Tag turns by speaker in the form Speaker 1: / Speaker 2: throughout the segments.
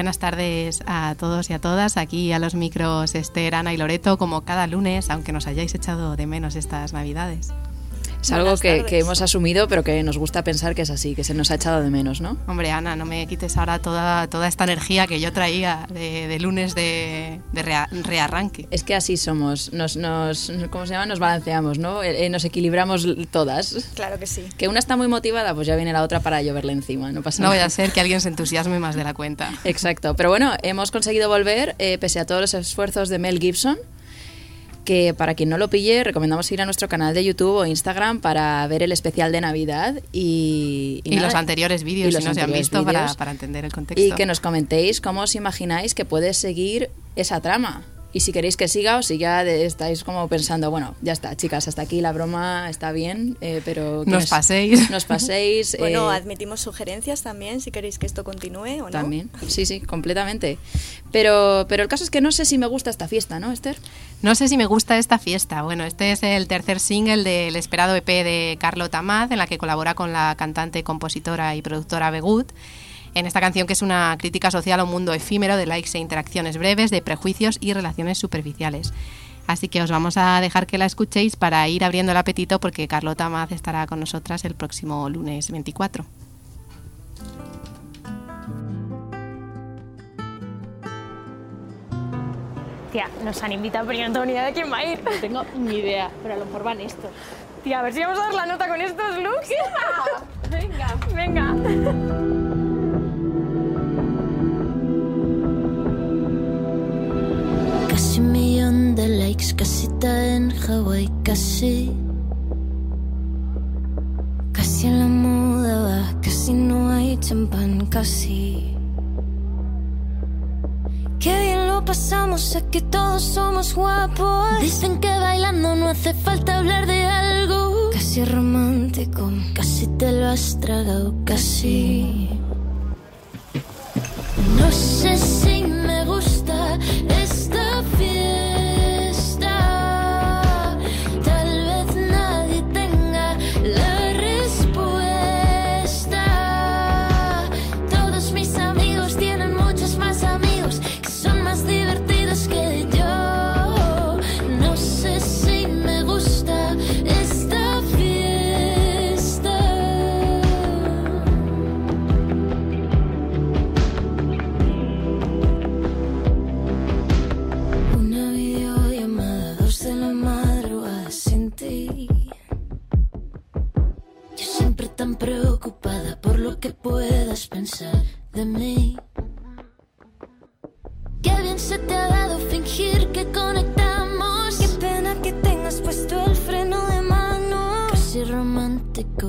Speaker 1: Buenas tardes a todos y a todas. Aquí a los micros Esther, Ana y Loreto, como cada lunes, aunque nos hayáis echado de menos estas Navidades.
Speaker 2: Es algo que, que, hemos asumido, pero que nos gusta pensar que es así, que se nos ha echado de menos, ¿no?
Speaker 1: Hombre, Ana, no me quites ahora toda, toda esta energía que yo traía de, de lunes de, de rea, rearranque.
Speaker 2: Es que así somos, nos, nos, ¿cómo se llama? Nos balanceamos, ¿no? Eh, nos equilibramos todas.
Speaker 3: Claro que sí.
Speaker 2: Que una está muy motivada, pues ya viene la otra para lloverle encima, no pasa
Speaker 1: no
Speaker 2: nada.
Speaker 1: No voy a ser que alguien se entusiasme más de la cuenta.
Speaker 2: Exacto, pero bueno, hemos conseguido volver, eh, pese a todos los esfuerzos de Mel Gibson, que para quien no lo pille, recomendamos ir a nuestro canal de YouTube o Instagram para ver el especial de Navidad y,
Speaker 1: y, y los anteriores vídeos, si no se han visto, para, para, entender el contexto.
Speaker 2: Y que nos comentéis cómo os imagináis que puede seguir esa trama. Y si queréis que siga o si ya estáis como pensando, bueno, ya está, chicas, hasta aquí la broma está bien, eh, pero...
Speaker 1: Nos paséis.
Speaker 2: Nos paséis.
Speaker 3: bueno, eh, admitimos sugerencias también, si queréis que esto continúe o no.
Speaker 2: También, sí, sí, completamente. Pero, pero el caso es que no sé si me gusta esta fiesta, ¿no, Esther?
Speaker 1: No sé si me gusta esta fiesta. Bueno, este es el tercer single del esperado EP de Carlota Maz, en la que colabora con la cantante, compositora y productora Begut en esta canción que es una crítica social a un mundo efímero de likes e interacciones breves, de prejuicios y relaciones superficiales. Así que os vamos a dejar que la escuchéis para ir abriendo el apetito porque Carlota Maz estará con nosotras el próximo lunes 24.
Speaker 4: Tía, nos han invitado, pero yo no tengo ni idea de quién va a ir.
Speaker 5: No tengo ni idea, pero a lo mejor van estos.
Speaker 4: Tía, a ver si vamos a dar la nota con estos looks.
Speaker 5: Venga.
Speaker 4: Venga.
Speaker 6: Casi un millón de likes, casita en Hawái, casi. Casi en la moda va, casi no hay champán, casi. Qué bien lo pasamos, sé que todos somos guapos. Dicen que bailando no hace falta hablar de algo. Casi romántico, casi te lo has tragado, casi. No sé si me gusta pensar de mí. Qué bien se te ha dado fingir que conectamos. Qué pena que tengas puesto el freno de mano. Casi romántico,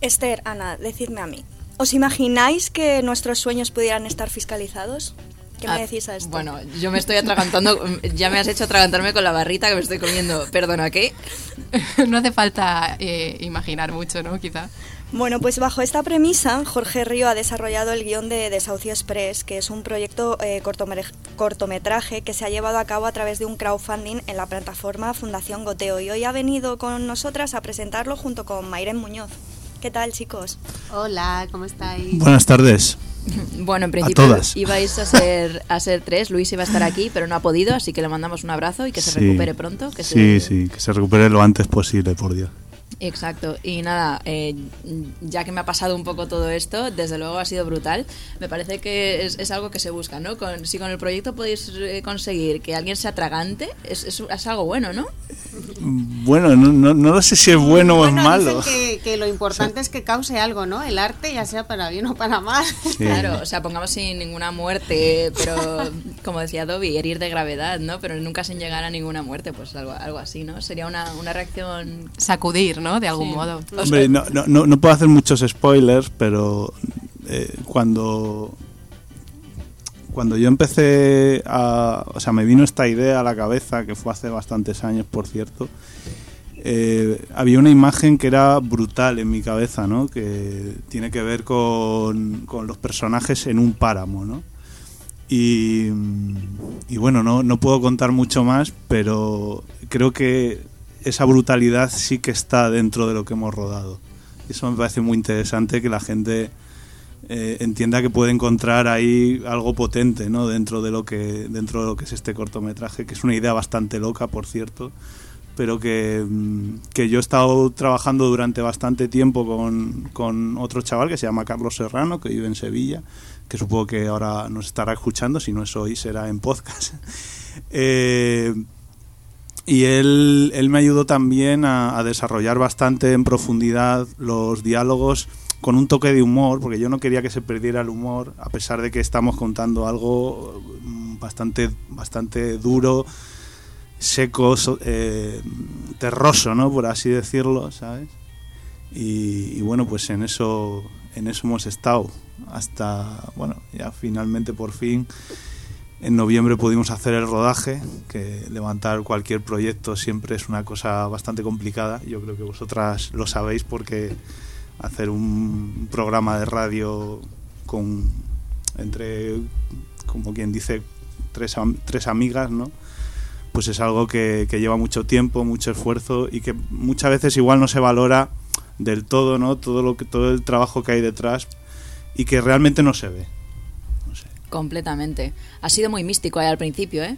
Speaker 3: Esther, Ana, decidme a mí. ¿Os imagináis que nuestros sueños pudieran estar fiscalizados? ¿Qué me
Speaker 2: ah,
Speaker 3: decís a esto?
Speaker 2: Bueno, yo me estoy atragantando, ya me has hecho atragantarme con la barrita que me estoy comiendo. Perdona, ¿qué?
Speaker 1: no hace falta eh, imaginar mucho, ¿no? Quizá.
Speaker 3: Bueno, pues bajo esta premisa, Jorge Río ha desarrollado el guion de Desahucio Express, que es un proyecto eh, cortometraje que se ha llevado a cabo a través de un crowdfunding en la plataforma Fundación Goteo. Y hoy ha venido con nosotras a presentarlo junto con Mayren Muñoz. ¿Qué tal, chicos?
Speaker 7: Hola, ¿cómo estáis?
Speaker 8: Buenas tardes.
Speaker 2: Bueno, en principio
Speaker 8: todas.
Speaker 2: ibais a ser, a ser tres, Luis iba a estar aquí, pero no ha podido, así que le mandamos un abrazo y que se
Speaker 8: Sí.
Speaker 2: recupere pronto. Que
Speaker 8: sí,
Speaker 2: se-
Speaker 8: sí, que se recupere lo antes posible, por Dios.
Speaker 2: Exacto, y nada, eh, ya que me ha pasado un poco todo esto, desde luego ha sido brutal. Me parece que es, es algo que se busca, ¿no? Con, si con el proyecto podéis eh, conseguir que alguien sea tragante, es, es, es algo bueno, ¿no?
Speaker 8: Bueno, no, no, sé si es bueno o es malo.
Speaker 7: dicen que, que lo importante es que cause algo, ¿no? El arte, ya sea para bien o para mal.
Speaker 8: Sí.
Speaker 2: Claro, o sea, pongamos sin ninguna muerte, pero como decía Dobby, herir de gravedad, ¿no? Pero nunca sin llegar a ninguna muerte, pues algo, algo así, ¿no? Sería una, una reacción...
Speaker 1: Sacudir, ¿no? De algún
Speaker 2: Sí.
Speaker 1: modo.
Speaker 8: Hombre, no, no, no, no puedo hacer muchos spoilers, pero eh, cuando cuando yo empecé a... O sea, me vino esta idea a la cabeza, que fue hace bastantes años, por cierto, eh, había una imagen que era brutal en mi cabeza, ¿no? Que tiene que ver con, con los personajes en un páramo, ¿no? Y, y bueno, no, no puedo contar mucho más, pero creo que esa brutalidad sí que está dentro de lo que hemos rodado. Eso me parece muy interesante que la gente eh, entienda que puede encontrar ahí algo potente ¿no? dentro, de lo que, dentro de lo que es este cortometraje, que es una idea bastante loca, por cierto, pero que, mm, que yo he estado trabajando durante bastante tiempo con, con otro chaval que se llama Carlos Serrano, que vive en Sevilla, que supongo que ahora nos estará escuchando, si no es hoy será en podcast. Eh, y él, él me ayudó también a, desarrollar bastante en profundidad los diálogos con un toque de humor, porque yo no quería que se perdiera el humor, a pesar de que estamos contando algo mm, bastante, bastante duro, seco, eh, terroso, ¿no? Por así decirlo, ¿sabes? Y, y bueno, pues en eso, en eso hemos estado hasta, bueno, ya finalmente por fin en noviembre pudimos hacer el rodaje, que levantar cualquier proyecto siempre es una cosa bastante complicada. Yo creo que vosotras lo sabéis porque hacer un programa de radio con entre, como quien dice, tres, tres amigas, ¿no? Pues es algo que, que lleva mucho tiempo, mucho esfuerzo y que muchas veces igual no se valora del todo, ¿no? Todo lo que todo el trabajo que hay detrás y que realmente no se ve.
Speaker 2: Completamente. Ha sido muy místico ahí al principio, ¿eh?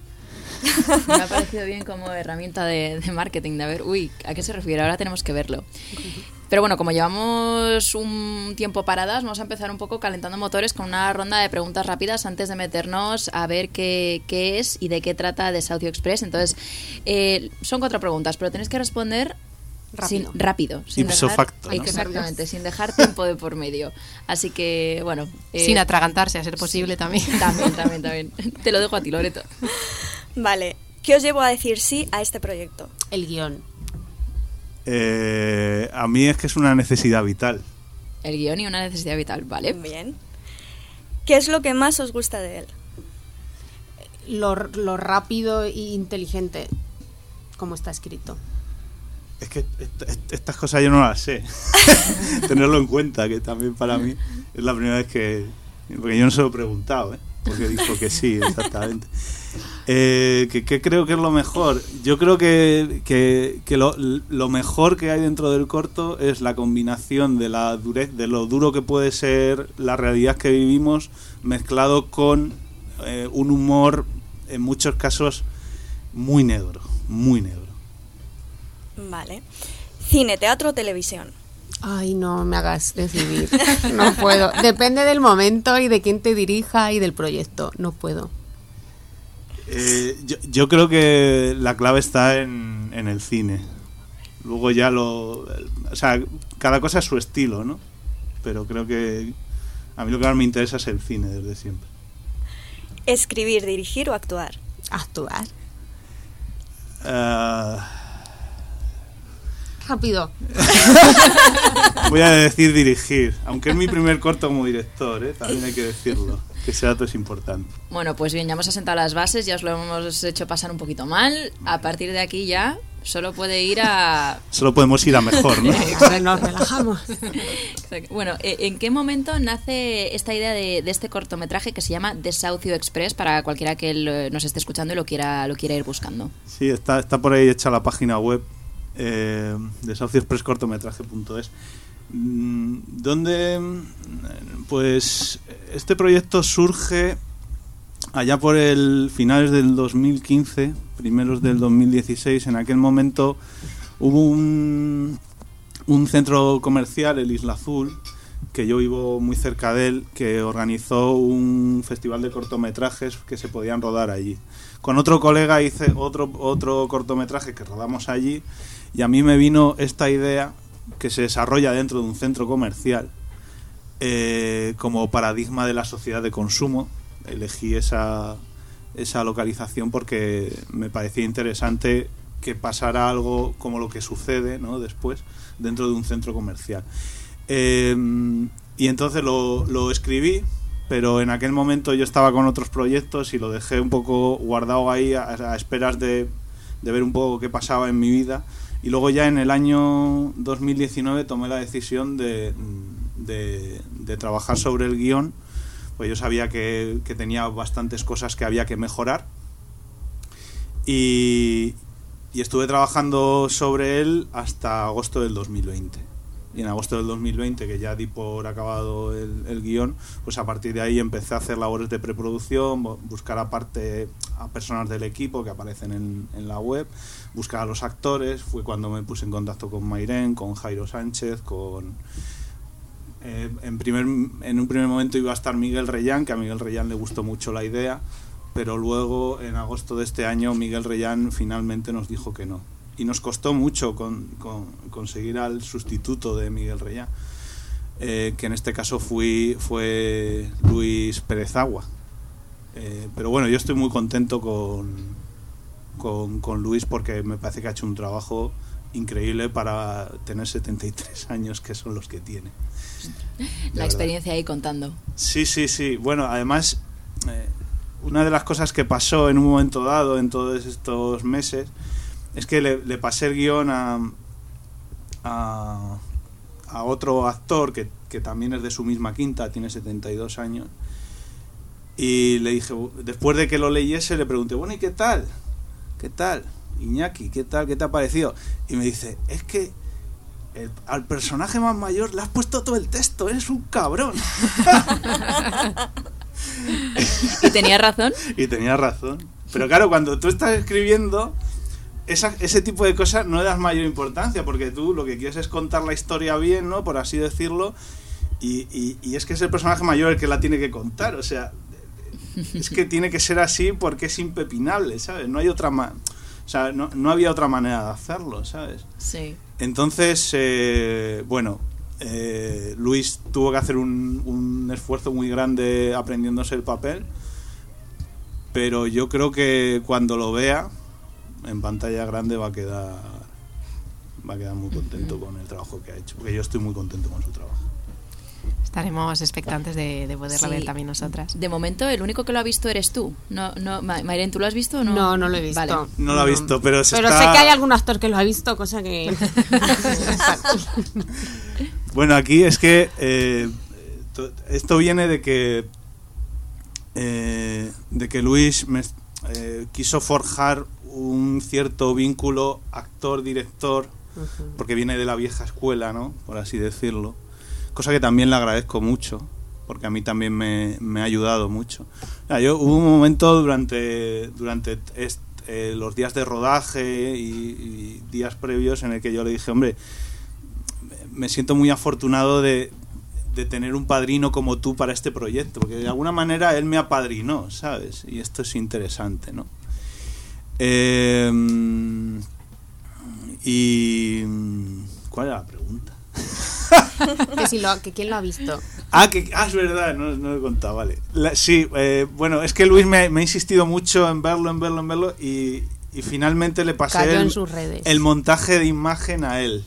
Speaker 2: Me ha parecido bien como herramienta de, de marketing, de a ver, uy, ¿a qué se refiere? Ahora tenemos que verlo. Pero bueno, como llevamos un tiempo paradas, vamos a empezar un poco calentando motores con una ronda de preguntas rápidas antes de meternos a ver qué, qué es y de qué trata Desahucio Express. Entonces, eh, son cuatro preguntas, pero tenéis que responder
Speaker 7: Rápido.
Speaker 2: Sin, rápido sin
Speaker 8: Ipso
Speaker 2: dejar- Exactamente, sin dejar tiempo de por medio. Así que, bueno. eh,
Speaker 1: Sin atragantarse, a ser posible también.
Speaker 2: También, también, también. Te lo dejo a ti, Loreto.
Speaker 3: Vale, ¿qué os llevo a decir sí a este proyecto?
Speaker 7: El guion.
Speaker 8: Eh, a mí es que es una necesidad vital.
Speaker 2: El guion y una necesidad vital, ¿vale?
Speaker 3: Bien. ¿Qué es lo que más os gusta de él?
Speaker 7: Lo, lo rápido e inteligente como está escrito.
Speaker 8: Es que est- est- estas cosas yo no las sé. Tenerlo en cuenta, que también para mí es la primera vez que... Porque yo no se lo he preguntado, ¿eh? Porque dijo que sí, exactamente. Eh, ¿qué, qué creo que es lo mejor? Yo creo que, que- que lo, lo mejor que hay dentro del corto es la combinación de la durez, de lo duro que puede ser la realidad que vivimos, mezclado con eh, un humor, en muchos casos, muy negro, muy negro.
Speaker 3: Vale. Cine, teatro o televisión.
Speaker 7: Ay, no me hagas decidir. No puedo. Depende del momento y de quién te dirija y del proyecto. No puedo.
Speaker 8: Eh, yo, yo creo que la clave está en, en el cine. Luego ya lo... O sea, cada cosa es su estilo, ¿no? Pero creo que a mí lo que más me interesa es el cine desde siempre.
Speaker 3: Escribir, dirigir o actuar.
Speaker 7: Actuar.
Speaker 8: Ah,
Speaker 7: Rápido.
Speaker 8: Voy a decir dirigir, aunque es mi primer corto como director, ¿eh? también hay que decirlo, que ese dato es importante.
Speaker 2: Bueno, pues bien, ya hemos asentado las bases, ya os lo hemos hecho pasar un poquito mal. A partir de aquí ya solo puede ir a...
Speaker 8: Solo podemos ir a mejor, ¿no?
Speaker 7: Nos relajamos.
Speaker 2: Bueno, eh, ¿en qué momento nace esta idea de, de este cortometraje que se llama Desahucio Express para cualquiera que nos esté escuchando y lo quiera, lo quiera ir buscando?
Speaker 8: Sí, está, está por ahí hecha la página web eh, de sauciospresscortometraje.es. Mm, Donde, mm, pues, este proyecto surge allá por el finales del 2015, primeros del 2016. En aquel momento hubo un, un centro comercial, el Isla Azul, que yo vivo muy cerca de él, que organizó un festival de cortometrajes que se podían rodar allí. Con otro colega hice otro, otro cortometraje que rodamos allí y a mí me vino esta idea que se desarrolla dentro de un centro comercial eh, como paradigma de la sociedad de consumo. Elegí esa, esa localización porque me parecía interesante que pasara algo como lo que sucede ¿no? después dentro de un centro comercial. Eh, y entonces lo, lo escribí, pero en aquel momento yo estaba con otros proyectos y lo dejé un poco guardado ahí a, a esperas de, de ver un poco qué pasaba en mi vida. Y luego ya en el año 2019 tomé la decisión de, de, trabajar sobre el guion, pues yo sabía que, que tenía bastantes cosas que había que mejorar. Y, y estuve trabajando sobre él hasta agosto del 2020. Y en agosto del 2020, que ya di por acabado el, el guion, pues a partir de ahí empecé a hacer labores de preproducción, bu- buscar aparte a personas del equipo que aparecen en, en la web, buscar a los actores. Fue cuando me puse en contacto con Mairén, con Jairo Sánchez, con... eh, en, primer, en un primer momento iba a estar Miguel Reyán, que a Miguel Reyán le gustó mucho la idea, pero luego en agosto de este año Miguel Reyán finalmente nos dijo que no. Y nos costó mucho con, con- conseguir al sustituto de Miguel Reyán, eh, que en este caso fue Luis Pérez Agua. Eh, pero bueno, yo estoy muy contento con, con, con Luis porque me parece que ha hecho un trabajo increíble para tener 73 años, que son los que tiene.
Speaker 2: La experiencia ahí contando.
Speaker 8: Sí, sí, sí. Bueno, además, eh, una de las cosas que pasó en un momento dado, en todos estos meses, es que le, le pasé el guion a, a, a otro actor que, que también es de su misma quinta, tiene 72 años. Y le dije, después de que lo leyese, le pregunté, bueno, ¿y qué tal? ¿Qué tal? Iñaki, ¿qué tal? ¿Qué te ha parecido? Y me dice, es que el- al personaje más mayor le has puesto todo el texto, eres un cabrón.
Speaker 2: ¿Y tenía razón?
Speaker 8: y tenía razón. Pero claro, cuando tú estás escribiendo, esa- ese tipo de cosas no le das mayor importancia, porque tú lo que quieres es contar la historia bien, ¿no? Por así decirlo. Y, y- y es que es el personaje mayor el que la tiene que contar, o sea, es que tiene que ser así porque es impepinable, ¿sabes? No hay otra ma- o sea, no, no había otra manera de hacerlo, ¿sabes?
Speaker 2: Sí.
Speaker 8: Entonces, eh, bueno, eh, Luis tuvo que hacer un, un esfuerzo muy grande aprendiéndose el papel, pero yo creo que cuando lo vea en pantalla grande va a quedar va a quedar muy contento con el trabajo que ha hecho, porque yo estoy muy contento con su trabajo.
Speaker 1: Estaremos expectantes de, de poderla
Speaker 2: Sí.
Speaker 1: ver también nosotras.
Speaker 2: De momento, el único que lo ha visto eres tú. No, no, Ma- Mayren, ¿tú lo has visto o no?
Speaker 7: No, no lo he visto.
Speaker 2: Vale.
Speaker 8: No lo ha visto, pero se
Speaker 7: Pero
Speaker 8: está-
Speaker 7: sé que hay algún actor que lo ha visto, cosa que...
Speaker 8: Bueno, aquí es que eh, to- esto viene de que eh, de que Luis me- eh, quiso forjar un cierto vínculo actor-director porque viene de la vieja escuela, ¿no? Por así decirlo. Cosa que también le agradezco mucho, porque a mí también me, me ha ayudado mucho. Yo hubo un momento durante, durante est- eh, los días de rodaje y, y días previos en el que yo le dije, hombre, me siento muy afortunado de, de tener un padrino como tú para este proyecto, porque de alguna manera él me apadrinó, ¿sabes? Y esto es interesante, ¿no? Eh, y... ¿Cuál era la pregunta?
Speaker 7: que, si lo, que quién lo ha visto.
Speaker 8: Ah, que, ah, es verdad, no, no lo he contado, vale. La- sí, eh, bueno, es que Luis me, me ha insistido mucho en verlo, en verlo, en verlo, y, y finalmente le pasé
Speaker 7: Cayó en
Speaker 8: el,
Speaker 7: sus redes.
Speaker 8: el montaje de imagen a él.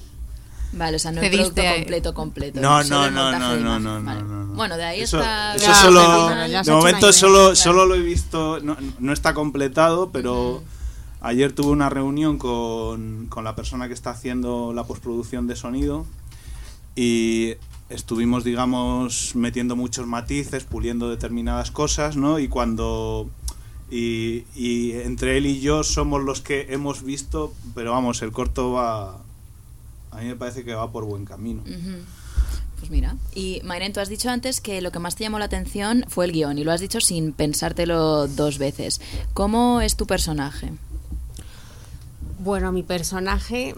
Speaker 2: Vale, o sea, no el producto completo, completo.
Speaker 8: No, no,
Speaker 2: el
Speaker 8: no, no, no, no,
Speaker 2: Vale.
Speaker 8: no, no.
Speaker 2: Bueno, de ahí
Speaker 8: Eso,
Speaker 2: está...
Speaker 8: eso
Speaker 7: Ya,
Speaker 8: solo, de momento
Speaker 7: idea.
Speaker 8: solo,
Speaker 2: Claro.
Speaker 8: solo lo he visto, no, no está completado, pero ayer tuve una reunión con, con la persona que está haciendo la postproducción de sonido y estuvimos, digamos, metiendo muchos matices, puliendo determinadas cosas, ¿no? Y cuando... Y, y entre él y yo somos los que hemos visto, pero vamos, el corto va... A mí me parece que va por buen camino.
Speaker 2: Pues mira. Y Mayren, tú has dicho antes que lo que más te llamó la atención fue el guion y lo has dicho sin pensártelo dos veces. ¿Cómo es tu personaje?
Speaker 7: Bueno, mi personaje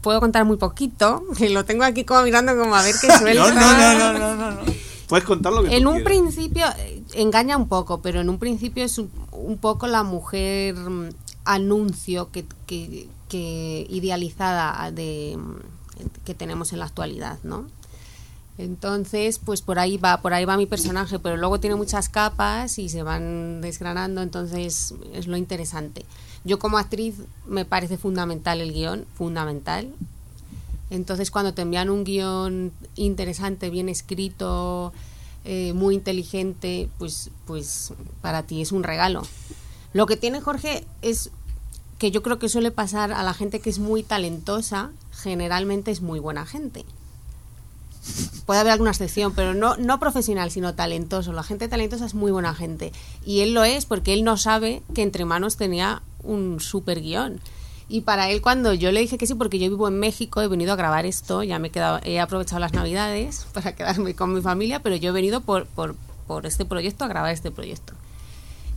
Speaker 7: puedo contar muy poquito, que lo tengo aquí como mirando como a ver qué suelta.
Speaker 8: No, no, no, no, no. Puedes contar lo que
Speaker 7: En un principio eh, engaña un poco, pero en un principio es un, un poco la mujer mm, anuncio que, que, que idealizada de mm, que tenemos en la actualidad, ¿no? Entonces, pues por ahí va, por ahí va mi personaje, pero luego tiene muchas capas y se van desgranando, entonces es lo interesante. Yo como actriz me parece fundamental el guion, fundamental. Entonces cuando te envían un guion interesante, bien escrito, eh, muy inteligente, pues, pues para ti es un regalo. Lo que tiene Jorge es que yo creo que suele pasar a la gente que es muy talentosa, generalmente es muy buena gente. Puede haber alguna excepción, pero no, no profesional, sino talentoso. La gente talentosa es muy buena gente. Y él lo es porque él no sabe que entre manos tenía un super guion. Y para él, cuando yo le dije que sí, porque yo vivo en México, he venido a grabar esto, ya me he, he aprovechado las navidades para quedarme con mi familia, pero yo he venido por, por, por este proyecto a grabar este proyecto.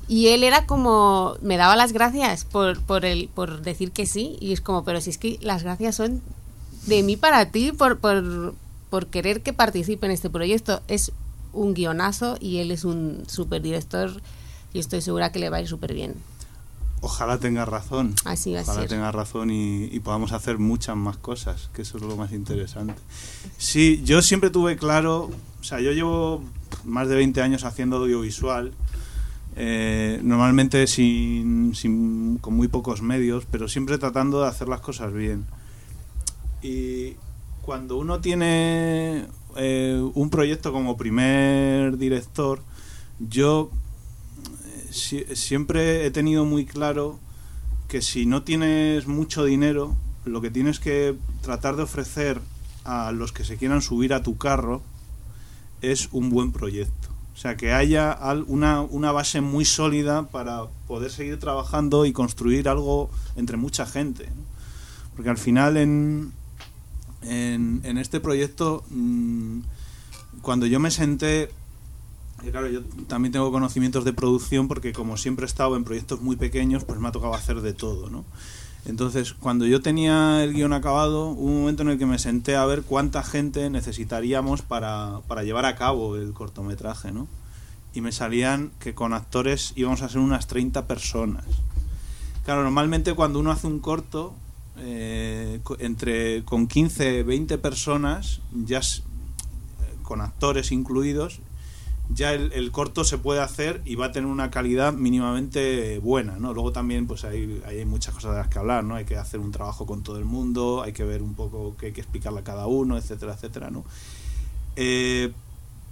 Speaker 7: Y él era como, me daba las gracias por, por, el, por decir que sí, y es como, pero si es que las gracias son de mí para ti, por, por, por querer que participe en este proyecto. Es un guionazo y él es un super director y estoy segura que le va a ir súper bien.
Speaker 8: Ojalá tenga razón.
Speaker 7: Así va a
Speaker 8: Ojalá
Speaker 7: ser.
Speaker 8: tenga razón y, y podamos hacer muchas más cosas, que eso es lo más interesante. Sí, yo siempre tuve claro, o sea, yo llevo más de 20 años haciendo audiovisual, eh, normalmente sin, sin- con muy pocos medios, pero siempre tratando de hacer las cosas bien. Y cuando uno tiene eh, un proyecto como primer director, yo si- siempre he tenido muy claro que si no tienes mucho dinero, lo que tienes que tratar de ofrecer a los que se quieran subir a tu carro es un buen proyecto. O sea, que haya una, una base muy sólida para poder seguir trabajando y construir algo entre mucha gente. Porque al final en, en, este proyecto, mm, cuando yo me senté, claro, yo también tengo conocimientos de producción porque como siempre he estado en proyectos muy pequeños, pues me ha tocado hacer de todo, ¿no? Entonces, cuando yo tenía el guion acabado, hubo un momento en el que me senté a ver cuánta gente necesitaríamos para, para llevar a cabo el cortometraje, ¿no? Y me salían que con actores íbamos a ser unas 30 personas. Claro, normalmente cuando uno hace un corto, eh, entre con 15, 20 personas, ya eh, con actores incluidos, ya el, corto se puede hacer y va a tener una calidad mínimamente buena, ¿no? Luego también pues hay, hay muchas cosas de las que hablar, ¿no? Hay que hacer un trabajo con todo el mundo, hay que ver un poco qué hay que explicarle a cada uno, etcétera, etcétera, ¿no? Eh,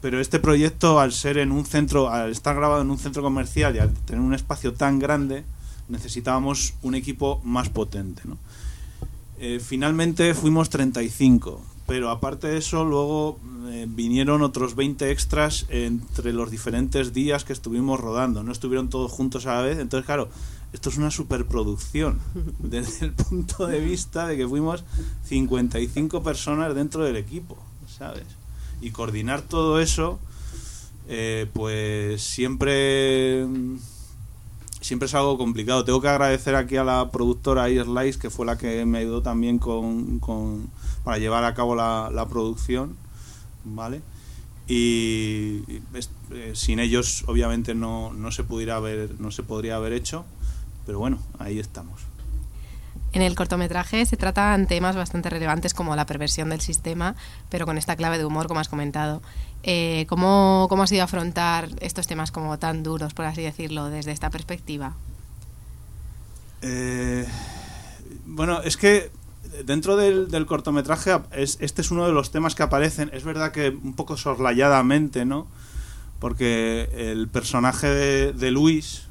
Speaker 8: pero este proyecto, al ser en un centro, al estar grabado en un centro comercial y al tener un espacio tan grande, necesitábamos un equipo más potente, ¿no? Eh, finalmente fuimos 35, pero aparte de eso, luego eh, vinieron otros 20 extras entre los diferentes días que estuvimos rodando. No estuvieron todos juntos a la vez. Entonces, claro, esto es una superproducción desde el punto de vista de que fuimos 55 personas dentro del equipo, ¿sabes? Y coordinar todo eso, eh, pues siempre siempre es algo complicado. Tengo que agradecer aquí a la productora Slice, que fue la que me ayudó también con, con- para llevar a cabo la, la producción, ¿vale? Y y es- eh, sin ellos, obviamente, no, no se pudiera haber, no se podría haber hecho, pero bueno, ahí estamos.
Speaker 1: En el cortometraje se tratan temas bastante relevantes como la perversión del sistema, pero con esta clave de humor, como has comentado. Eh, ¿cómo, ¿Cómo has ido a afrontar estos temas como tan duros, por así decirlo, desde esta perspectiva?
Speaker 8: Eh, bueno, es que dentro del, del cortometraje, es, este es uno de los temas que aparecen. Es verdad que un poco soslayadamente, ¿no? Porque el personaje de, de Luis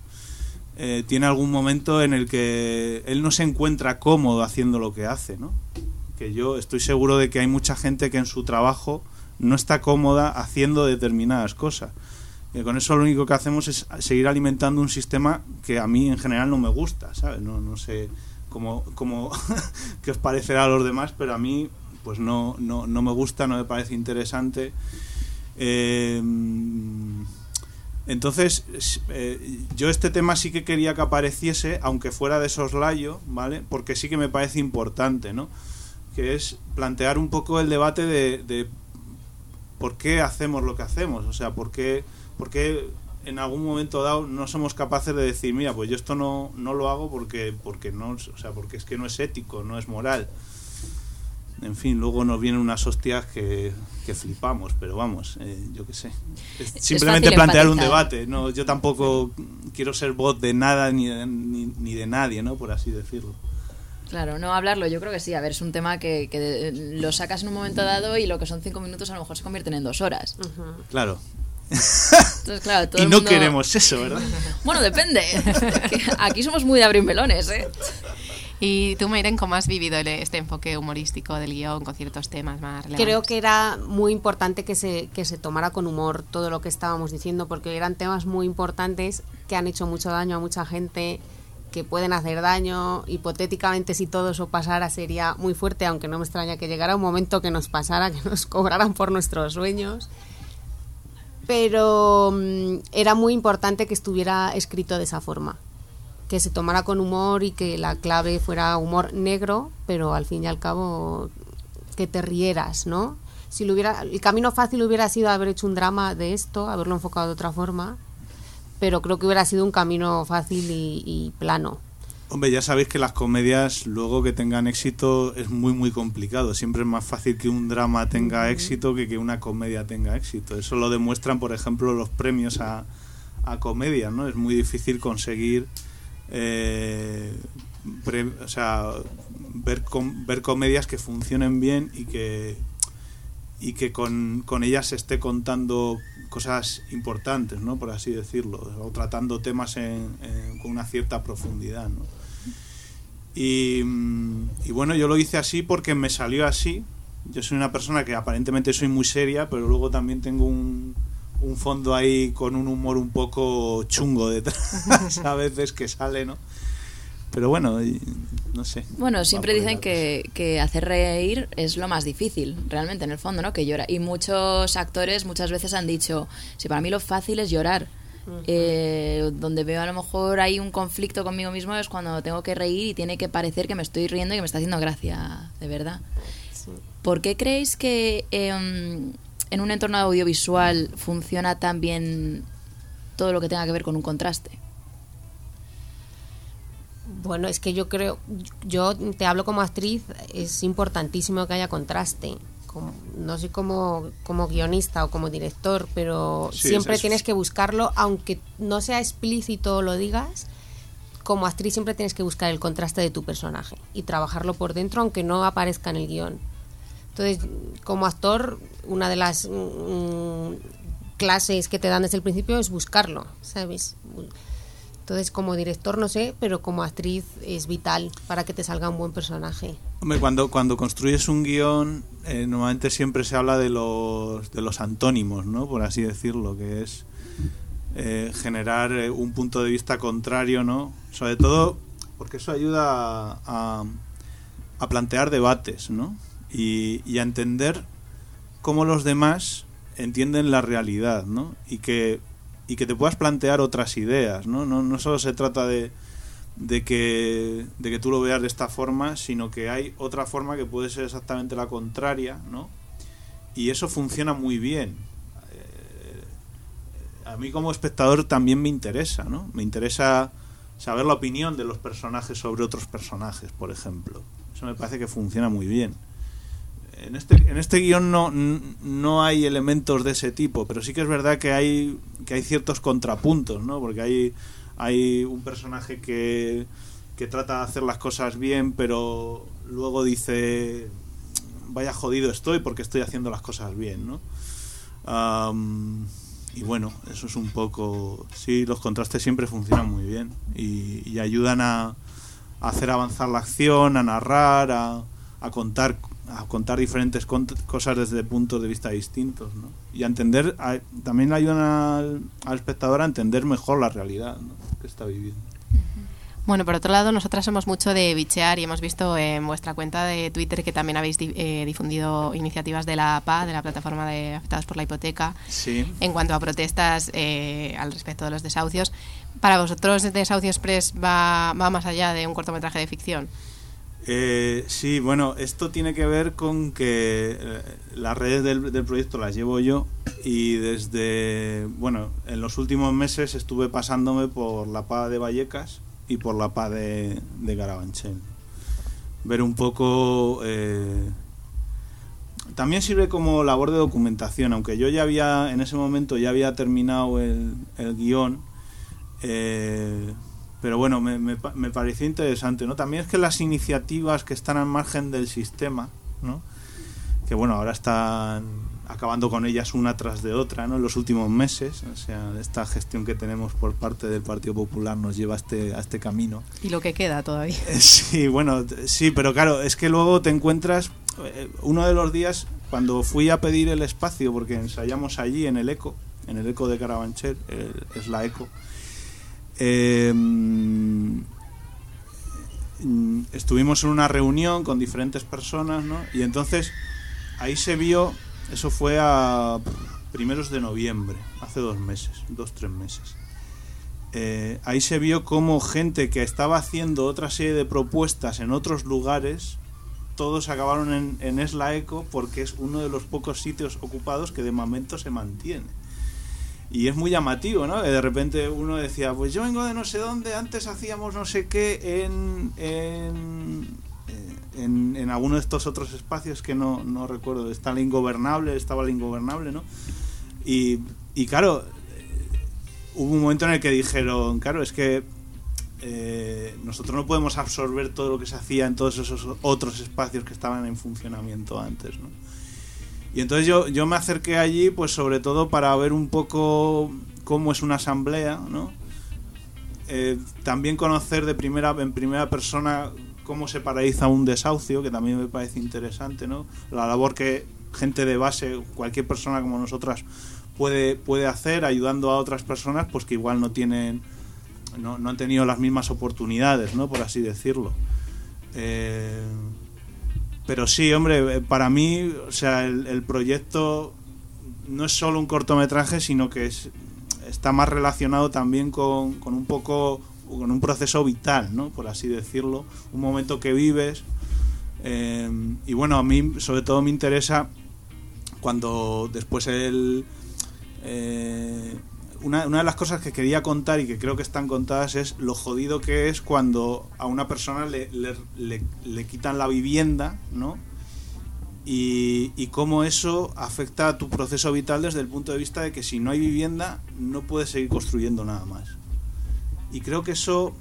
Speaker 8: eh, tiene algún momento en el que él no se encuentra cómodo haciendo lo que hace, ¿no? Que yo estoy seguro de que hay mucha gente que en su trabajo no está cómoda haciendo determinadas cosas. Y con eso lo único que hacemos es seguir alimentando un sistema que a mí en general no me gusta, ¿sabes? No, no sé cómo, cómo qué os parecerá a los demás, pero a mí pues no, no, no me gusta, no me parece interesante. Eh, entonces, eh, yo este tema sí que quería que apareciese, aunque fuera de soslayo, ¿vale? Porque sí que me parece importante, ¿no? Que es plantear un poco el debate de, de por qué hacemos lo que hacemos, o sea, por qué, por qué en algún momento dado no somos capaces de decir, mira, pues yo esto no, no lo hago porque, porque no, o sea, porque es que no es ético, no es moral. En fin, luego nos vienen unas hostias que, que flipamos, pero vamos, eh, yo qué sé. Es simplemente plantear un debate. No, yo tampoco quiero ser voz de nada ni de, ni, ni de nadie, ¿no? Por así decirlo.
Speaker 2: Claro, no hablarlo, yo creo que sí. A ver, es un tema que, que lo sacas en un momento dado y lo que son cinco minutos a lo mejor se convierten en dos horas.
Speaker 8: Claro.
Speaker 2: Entonces, claro, todo
Speaker 8: y
Speaker 2: el
Speaker 8: no
Speaker 2: mundo-
Speaker 8: queremos eso, ¿verdad?
Speaker 2: Bueno, depende. Aquí somos muy de abrir melones, ¿eh?
Speaker 1: Y tú, Meiren, ¿cómo has vivido este enfoque humorístico del guion con ciertos temas más relevantes?
Speaker 7: Creo que era muy importante que se, que se tomara con humor todo lo que estábamos diciendo, porque eran temas muy importantes que han hecho mucho daño a mucha gente, que pueden hacer daño. Hipotéticamente, si todo eso pasara, sería muy fuerte, aunque no me extraña que llegara un momento que nos pasara, que nos cobraran por nuestros sueños. Pero mm, era muy importante que estuviera escrito de esa forma que se tomara con humor y que la clave fuera humor negro, pero al fin y al cabo que te rieras, ¿no? Si lo hubiera, el camino fácil hubiera sido haber hecho un drama de esto, haberlo enfocado de otra forma, pero creo que hubiera sido un camino fácil y, y plano.
Speaker 8: Hombre, ya sabéis que las comedias, luego que tengan éxito, es muy, muy complicado. Siempre es más fácil que un drama tenga éxito que que una comedia tenga éxito. Eso lo demuestran, por ejemplo, los premios a, a comedias, ¿no? Es muy difícil conseguir, eh, pre- o sea, ver, com- ver comedias que funcionen bien y que y que con, con ellas se esté contando cosas importantes, ¿no? Por así decirlo, o tratando temas en- en- con una cierta profundidad, ¿no? Y, y bueno, yo lo hice así porque me salió así. Yo soy una persona que aparentemente soy muy seria, pero luego también tengo un, un fondo ahí con un humor un poco chungo detrás a veces que sale, ¿no? Pero bueno, no sé.
Speaker 2: Bueno, siempre dicen que, que hacer reír es lo más difícil, realmente, en el fondo, ¿no? Que llora. Y muchos actores muchas veces han dicho, si para mí lo fácil es llorar. Eh, donde veo a lo mejor hay un conflicto conmigo mismo es cuando tengo que reír y tiene que parecer que me estoy riendo y que me está haciendo gracia, de verdad. ¿Por qué creéis que em, en un entorno audiovisual funciona tan bien todo lo que tenga que ver con un contraste?
Speaker 7: Bueno, es que yo creo, yo te hablo como actriz, es importantísimo que haya contraste. Como- no sé como, como guionista o como director, pero
Speaker 8: Sí,
Speaker 7: siempre
Speaker 8: es- es-
Speaker 7: tienes que buscarlo, aunque no sea explícito o lo digas. Como actriz siempre tienes que buscar el contraste de tu personaje y trabajarlo por dentro, aunque no aparezca en el guion. Entonces, como actor, una de las mm, clases que te dan desde el principio es buscarlo, ¿sabes? Entonces, como director no sé, pero como actriz es vital para que te salga un buen personaje.
Speaker 8: Hombre, cuando, cuando construyes un guion, eh, normalmente siempre se habla de los, de los antónimos, ¿no? Por así decirlo, que es eh, generar eh, un punto de vista contrario, ¿no? Sobre todo porque eso ayuda a, a- a plantear debates, ¿no? Y, y a entender cómo los demás entienden la realidad, ¿no? Y que, y que te puedas plantear otras ideas, ¿no? No, no solo se trata de, de que, de que tú lo veas de esta forma, sino que hay otra forma que puede ser exactamente la contraria, ¿no? Y eso funciona muy bien. Eh, a mí como espectador también me interesa, ¿no? Me interesa saber la opinión de los personajes sobre otros personajes, por ejemplo. Eso me parece que funciona muy bien. En este, en este guion no, no hay elementos de ese tipo, pero sí que es verdad que hay, que hay ciertos contrapuntos, ¿no? Porque hay, hay un personaje que, que trata de hacer las cosas bien, pero luego dice, vaya jodido estoy porque estoy haciendo las cosas bien, ¿no? Y bueno, eso es un poco... Sí, los contrastes siempre funcionan muy bien y, y ayudan a, a hacer avanzar la acción, a narrar, a, a contar a contar diferentes cosas desde puntos de vista distintos, ¿no? Y a entender, a- también ayudan al, al espectador a entender mejor la realidad ¿no? que está viviendo.
Speaker 1: Bueno, por otro lado, nosotras somos mucho de bichear y hemos visto en vuestra cuenta de Twitter que también habéis di- eh, difundido iniciativas de la APA, de la plataforma de afectados por la hipoteca,
Speaker 8: Sí.
Speaker 1: en cuanto a protestas eh, al respecto de los desahucios. Para vosotros, Desahucio Express va, va más allá de un cortometraje de ficción.
Speaker 8: Eh, sí, bueno, esto tiene que ver con que eh, las redes del, proyecto las llevo yo y desde, bueno, en los últimos meses estuve pasándome por la PA de Vallecas y por la PA de, de Carabanchel. Ver un poco... eh, también sirve como labor de documentación, aunque yo ya había, en ese momento ya había terminado el, el guion. eh, pero bueno, me, me, me pareció interesante, ¿no? También es que las iniciativas que están al margen del sistema, ¿no? Que bueno, ahora están acabando con ellas una tras de otra, ¿no? En los últimos meses, o sea, esta gestión que tenemos por parte del Partido Popular nos lleva a este, a este camino.
Speaker 1: Y lo que queda todavía.
Speaker 8: Eh, Sí, bueno, sí, pero claro, es que luego te encuentras, eh, uno de los días, cuando fui a pedir el espacio, porque ensayamos allí en el ECO, en el ECO de Carabanchel, es la ECO, mm, estuvimos en una reunión con diferentes personas, ¿no? Y entonces ahí se vio, eso fue a primeros de noviembre, hace dos meses, dos, tres meses eh, ahí se vio como gente que estaba haciendo otra serie de propuestas en otros lugares, todos acabaron en, en Esla Eco porque es uno de los pocos sitios ocupados que de momento se mantiene. Y es muy llamativo, ¿no? De repente uno decía, pues yo vengo de no sé dónde, antes hacíamos no sé qué en, en, eh, en, en alguno de estos otros espacios que no, no recuerdo. Está el Ingobernable, estaba el Ingobernable, ¿no? Y, y claro, hubo un momento en el que dijeron, claro, es que eh, nosotros no podemos absorber todo lo que se hacía en todos esos otros espacios que estaban en funcionamiento antes, ¿no? Y entonces yo, yo me acerqué allí, pues sobre todo para ver un poco cómo es una asamblea, ¿no? Eh, también conocer de primera, en primera persona cómo se paraliza un desahucio, que también me parece interesante, ¿no? La labor que gente de base, cualquier persona como nosotras, puede, puede hacer ayudando a otras personas, pues que igual no tienen, no, no han tenido las mismas oportunidades, ¿no? Por así decirlo. Eh, pero sí, hombre, eh, para mí, o sea, el, proyecto no es solo un cortometraje, sino que es, está más relacionado también con, con un poco, con un proceso vital, ¿no? Por así decirlo, un momento que vives. eh, y bueno, a mí sobre todo me interesa cuando después el... eh, una, una de las cosas que quería contar y que creo que están contadas es lo jodido que es cuando a una persona le, le- quitan la vivienda, ¿no? Y, y cómo eso afecta a tu proceso vital desde el punto de vista de que si no hay vivienda no puedes seguir construyendo nada más. Y creo que eso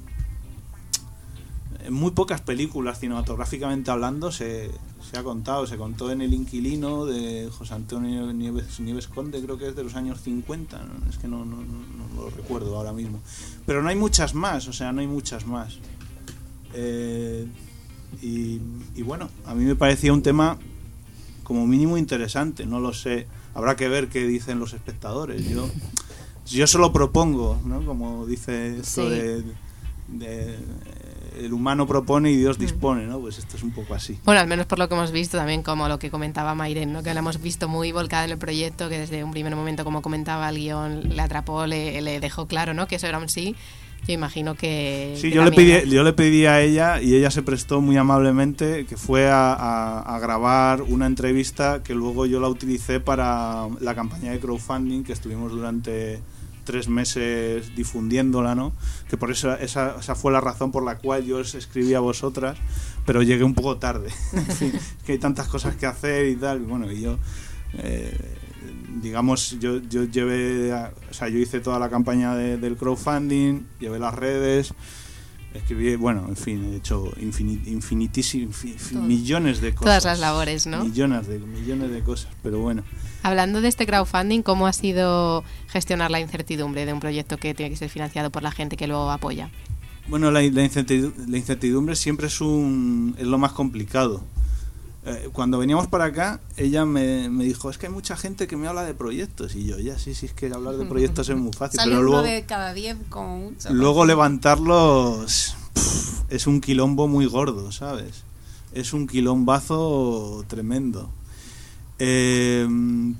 Speaker 8: en muy pocas películas cinematográficamente hablando se, se ha contado. Se contó en El Inquilino de José Antonio Nieves, Nieves Conde, creo que es de los años 50. ¿no? Es que no, no, no- lo recuerdo ahora mismo. Pero no hay muchas más, o sea, no hay muchas más. Eh, y, y bueno, a mí me parecía un tema como mínimo interesante, no lo sé. Habrá que ver qué dicen los espectadores. Yo, yo solo propongo, ¿no? Como dice esto
Speaker 1: Sí.
Speaker 8: de, de, el humano propone y Dios dispone, ¿no? Pues esto es un poco así.
Speaker 1: Bueno, al menos por lo que hemos visto también, como lo que comentaba Mayren, ¿no? que la hemos visto muy volcada en el proyecto, que desde un primer momento, como comentaba el guion, le atrapó, le, le dejó claro ¿no? que eso era un sí. Yo imagino que.
Speaker 8: Sí,
Speaker 1: que
Speaker 8: yo le, pedí, yo le pedí a ella y ella se prestó muy amablemente que fue a, a- a grabar una entrevista que luego yo la utilicé para la campaña de crowdfunding que estuvimos durante tres meses difundiéndola, ¿no? Que por eso esa, fue la razón por la cual yo os escribí a vosotras, pero llegué un poco tarde. Fin, que hay tantas cosas que hacer y tal. Bueno, y yo eh, digamos, yo, yo llevé, o sea, yo hice toda la campaña de- del crowdfunding, llevé las redes, Escribí, bueno, en fin, he hecho infini- infinitísim- infi- infi- millones de cosas.
Speaker 1: Todas las labores, ¿no?
Speaker 8: Millones de, millones de cosas, pero bueno.
Speaker 1: Hablando de este crowdfunding, ¿cómo ha sido gestionar la incertidumbre de un proyecto que tiene que ser financiado por la gente que lo apoya?
Speaker 8: Bueno, la, la incertidu- la incertidumbre siempre es, un, es lo más complicado. Eh, cuando veníamos para acá, ella me, me dijo, es que hay mucha gente que me habla de proyectos. Y yo, ya, sí, sí, es que hablar de proyectos es muy fácil.
Speaker 7: Sale
Speaker 8: pero
Speaker 7: uno
Speaker 8: luego,
Speaker 7: de cada diez como mucho.
Speaker 8: luego levantarlos es un quilombo muy gordo, ¿sabes? Es un quilombazo tremendo. Eh,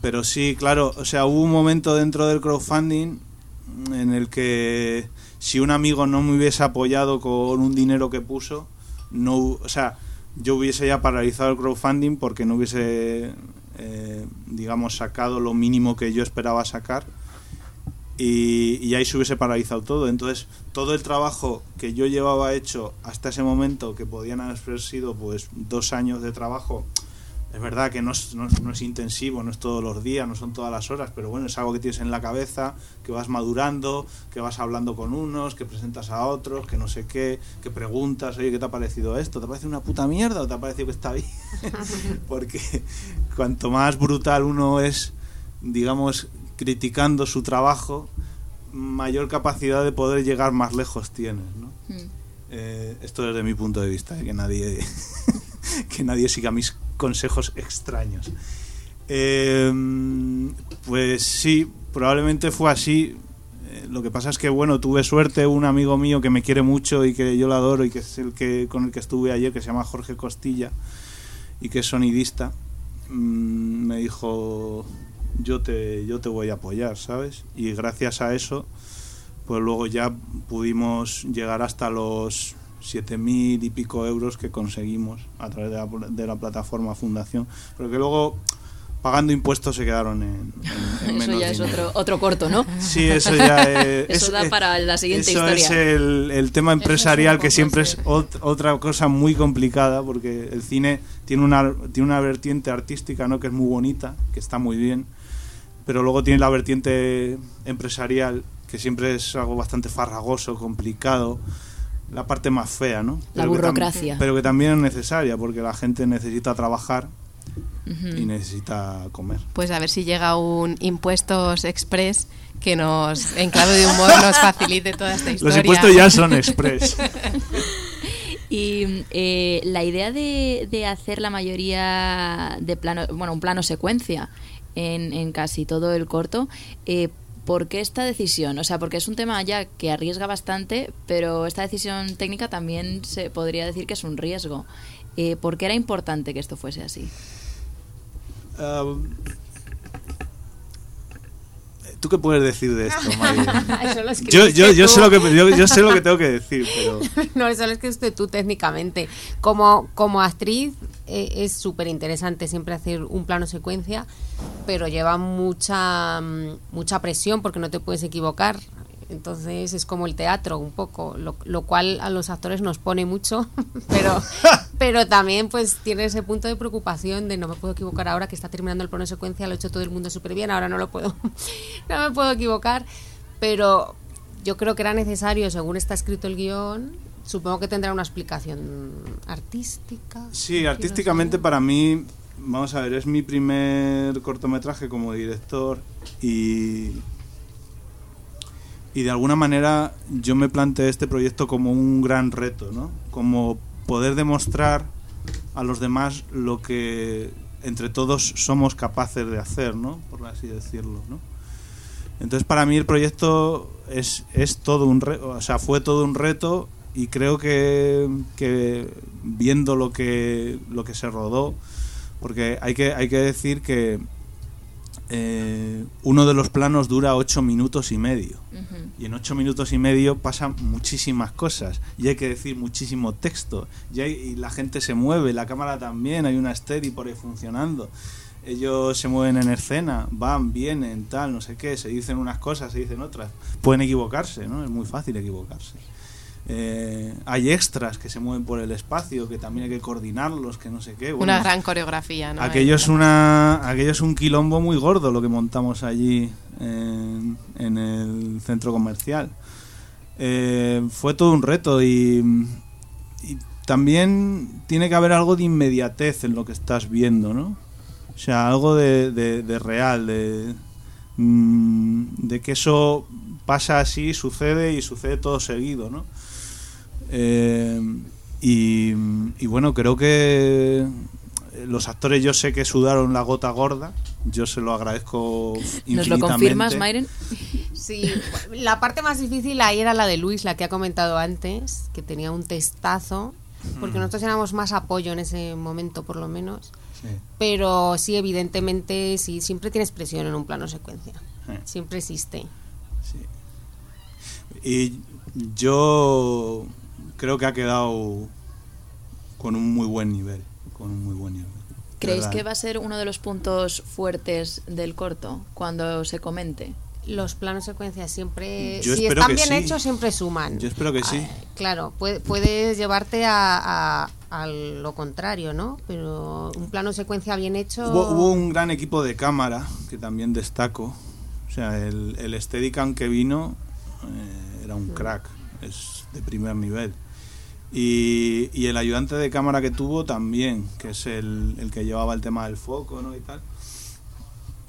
Speaker 8: pero sí, claro, o sea, hubo un momento dentro del crowdfunding en el que si un amigo no me hubiese apoyado con un dinero que puso, no, o sea, yo hubiese ya paralizado el crowdfunding porque no hubiese, eh, digamos, sacado lo mínimo que yo esperaba sacar y, y ahí se hubiese paralizado todo. Entonces, todo el trabajo que yo llevaba hecho hasta ese momento, que podían haber sido pues dos años de trabajo, es verdad que no es, no, no es intensivo, no es todos los días, no son todas las horas, pero bueno, es algo que tienes en la cabeza, que vas madurando, que vas hablando con unos, que presentas a otros, que no sé qué, que preguntas, oye, ¿qué te ha parecido esto? ¿Te parece una puta mierda o te ha parecido que está bien? Porque cuanto más brutal uno es, digamos, criticando su trabajo, mayor capacidad de poder llegar más lejos tienes, ¿no? Eh, esto desde mi punto de vista, eh, que nadie que nadie siga mis consejos extraños. Eh, pues sí, probablemente fue así. Eh, lo que pasa es que bueno, tuve suerte, un amigo mío que me quiere mucho y que yo lo adoro y que es el que con el que estuve ayer, que se llama Jorge Costilla y que es sonidista, mm, me dijo yo te yo te voy a apoyar, ¿sabes? Y gracias a eso pues luego ya pudimos llegar hasta los 7.000 y pico euros que conseguimos a través de la, de la plataforma Fundación, pero que luego pagando impuestos se quedaron en, en- en
Speaker 2: Eso
Speaker 8: menos
Speaker 2: ya es otro, otro corto, ¿no?
Speaker 8: Sí, eso ya es,
Speaker 2: Eso
Speaker 8: es-
Speaker 2: da para la siguiente
Speaker 8: eso
Speaker 2: historia.
Speaker 8: es el, el tema empresarial que siempre es ot- otra cosa muy complicada porque el cine tiene una tiene una vertiente artística, ¿no? que es muy bonita, que está muy bien, pero luego tiene la vertiente empresarial que siempre es algo bastante farragoso, complicado, la parte más fea, ¿no?
Speaker 2: La
Speaker 8: Pero que
Speaker 2: burocracia.
Speaker 8: pero que también es necesaria porque la gente necesita trabajar
Speaker 2: Ujú.
Speaker 8: y necesita comer.
Speaker 1: Pues a ver si llega un impuestos express que nos, en clave de humor, nos facilite toda esta historia.
Speaker 8: Los impuestos ya son express.
Speaker 2: Y eh, la idea de, de hacer la mayoría de plano, bueno, un plano secuencia en, en casi todo el corto, eh, ¿por qué esta decisión? O sea, porque es un tema ya que arriesga bastante, pero esta decisión técnica también se podría decir que es un riesgo. Eh, ¿Por qué era importante que esto fuese así?
Speaker 8: Um, ¿Tú qué puedes decir de esto, María?
Speaker 7: Eso lo
Speaker 8: yo,
Speaker 7: escribiste
Speaker 8: yo, yo, sé lo que, yo, yo sé lo que tengo que decir, pero...
Speaker 7: no, eso lo escribiste tú técnicamente. Como, como actriz eh, es súper interesante siempre hacer un plano secuencia, pero lleva mucha, mm, mucha presión porque no te puedes equivocar. Entonces es como el teatro un poco, lo, lo cual a los actores nos pone mucho, pero, pero también pues tiene ese punto de preocupación de no me puedo equivocar ahora que está terminando el plano secuencia, lo ha hecho todo el mundo súper bien, ahora no lo puedo, no me puedo equivocar, pero yo creo que era necesario, según está escrito el guion, supongo que tendrá una explicación artística.
Speaker 8: Sí, artísticamente para mí, vamos a ver, es mi primer cortometraje como director y, y de alguna manera yo me planteé este proyecto como un gran reto, ¿no? Como poder demostrar a los demás lo que entre todos somos capaces de hacer, ¿no? Por así decirlo, ¿no? Entonces para mí el proyecto es, es todo un reto, o sea, fue todo un reto y creo que, que viendo lo que, lo que se rodó, porque hay que, hay que decir que eh, uno de los planos dura ocho minutos y medio. Y en ocho minutos y medio pasan muchísimas cosas. Y hay que decir muchísimo texto. Y, hay- y la gente se mueve, la cámara también, hay una steady por ahí funcionando. Ellos se mueven en escena, van, vienen, tal, no sé qué, se dicen unas cosas, se dicen otras. Pueden equivocarse, ¿no? Es muy fácil equivocarse. Eh, hay extras que se mueven por el espacio, que también hay que coordinarlos, que no sé qué. Bueno,
Speaker 1: Una gran coreografía, ¿no?
Speaker 8: Aquello es, una, aquello es un quilombo muy gordo lo que montamos allí en, en el centro comercial. eh, fue todo un reto y, y también tiene que haber algo de inmediatez en lo que estás viendo, ¿no? O sea, algo de, de- de real, de, mm, de que eso pasa así, sucede y sucede todo seguido, ¿no? Eh, y, y bueno, creo que los actores yo sé que sudaron la gota gorda, yo se lo agradezco
Speaker 2: ¿Nos lo
Speaker 8: infinitamente.
Speaker 2: confirmas, Mayren?
Speaker 7: Sí, la parte más difícil ahí era la de Luis, la que ha comentado antes, que tenía un testazo, porque
Speaker 8: Mm.
Speaker 7: nosotros éramos más apoyo en ese momento, por lo menos.
Speaker 8: Sí.
Speaker 7: Pero sí, evidentemente, sí, siempre tienes presión en un plano secuencia. Siempre existe.
Speaker 8: Y yo creo que ha quedado con un muy buen nivel. Con un muy buen nivel.
Speaker 2: ¿Creéis
Speaker 8: ¿Verdad?
Speaker 2: que va a ser uno de los puntos fuertes del corto cuando se comente?
Speaker 7: Los planos secuencia siempre,
Speaker 8: Yo
Speaker 7: si están bien
Speaker 8: sí.
Speaker 7: hechos, siempre suman.
Speaker 8: Yo espero que sí.
Speaker 7: Claro, puede- puedes llevarte a, a- a lo contrario, ¿no? Pero un plano secuencia bien hecho.
Speaker 8: Hubo, hubo un gran equipo de cámara que también destaco. O sea, el, el Steadicam que vino eh, era un crack, es de primer nivel. Y, y el ayudante de cámara que tuvo también, que es el, el que llevaba el tema del foco ¿no? y tal.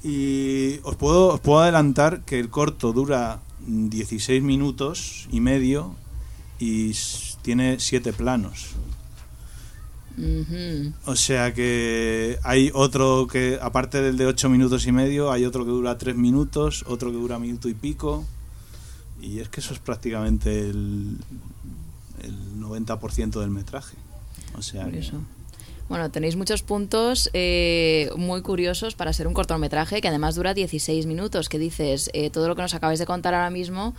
Speaker 8: Y os puedo, os puedo adelantar que el corto dura 16 minutos y medio y tiene 7 planos. O sea que hay otro que, aparte del de 8 minutos y medio, hay otro que dura 3 minutos, otro que dura minuto y pico. Y es que eso es prácticamente el, el 90% del metraje. O sea
Speaker 2: Curioso. Bueno, tenéis muchos puntos eh, muy curiosos para ser un cortometraje que además dura 16 minutos. Que dices, eh, todo lo que nos acabáis de contar ahora mismo,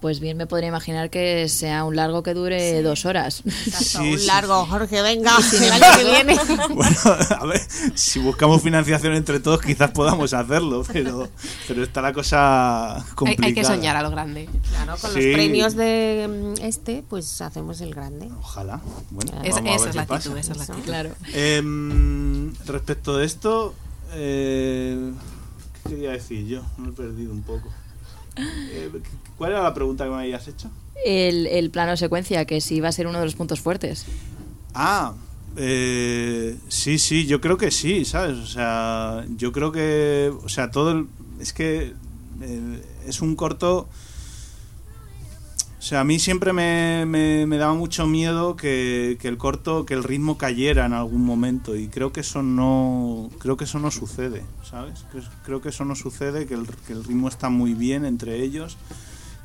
Speaker 2: pues bien me podría imaginar que sea un largo que dure dos horas.
Speaker 8: Sí,
Speaker 7: un
Speaker 8: sí.
Speaker 7: largo, Jorge, venga, el año que viene.
Speaker 8: Bueno, a ver, si buscamos financiación entre todos quizás podamos hacerlo, pero, pero está la cosa complicada.
Speaker 1: hay que soñar a lo grande.
Speaker 7: Claro, con
Speaker 8: Sí.
Speaker 7: los premios de mm, este, pues hacemos el grande.
Speaker 8: Ojalá. Bueno,
Speaker 1: Es-
Speaker 8: vamos a
Speaker 1: esa
Speaker 8: ver
Speaker 1: es
Speaker 8: qué
Speaker 1: la
Speaker 8: pasa.
Speaker 1: actitud, esa es la actitud.
Speaker 2: claro.
Speaker 8: Em, respecto de esto, eh, ¿qué quería decir yo? Me he perdido un poco. Eh, ¿Cuál era la pregunta que me habías hecho?
Speaker 2: El, el plano secuencia, que sí va a ser uno de los puntos fuertes.
Speaker 8: Ah, eh, sí, sí, yo creo que sí, ¿sabes? O sea, yo creo que, o sea, todo el, es que eh, es un corto. Sea, a mí siempre me, me- me daba mucho miedo que, que el corto, que el ritmo cayera en algún momento y creo que eso no, creo que eso no sucede, ¿sabes? Que- Creo que eso no sucede, que el, que el ritmo está muy bien entre ellos,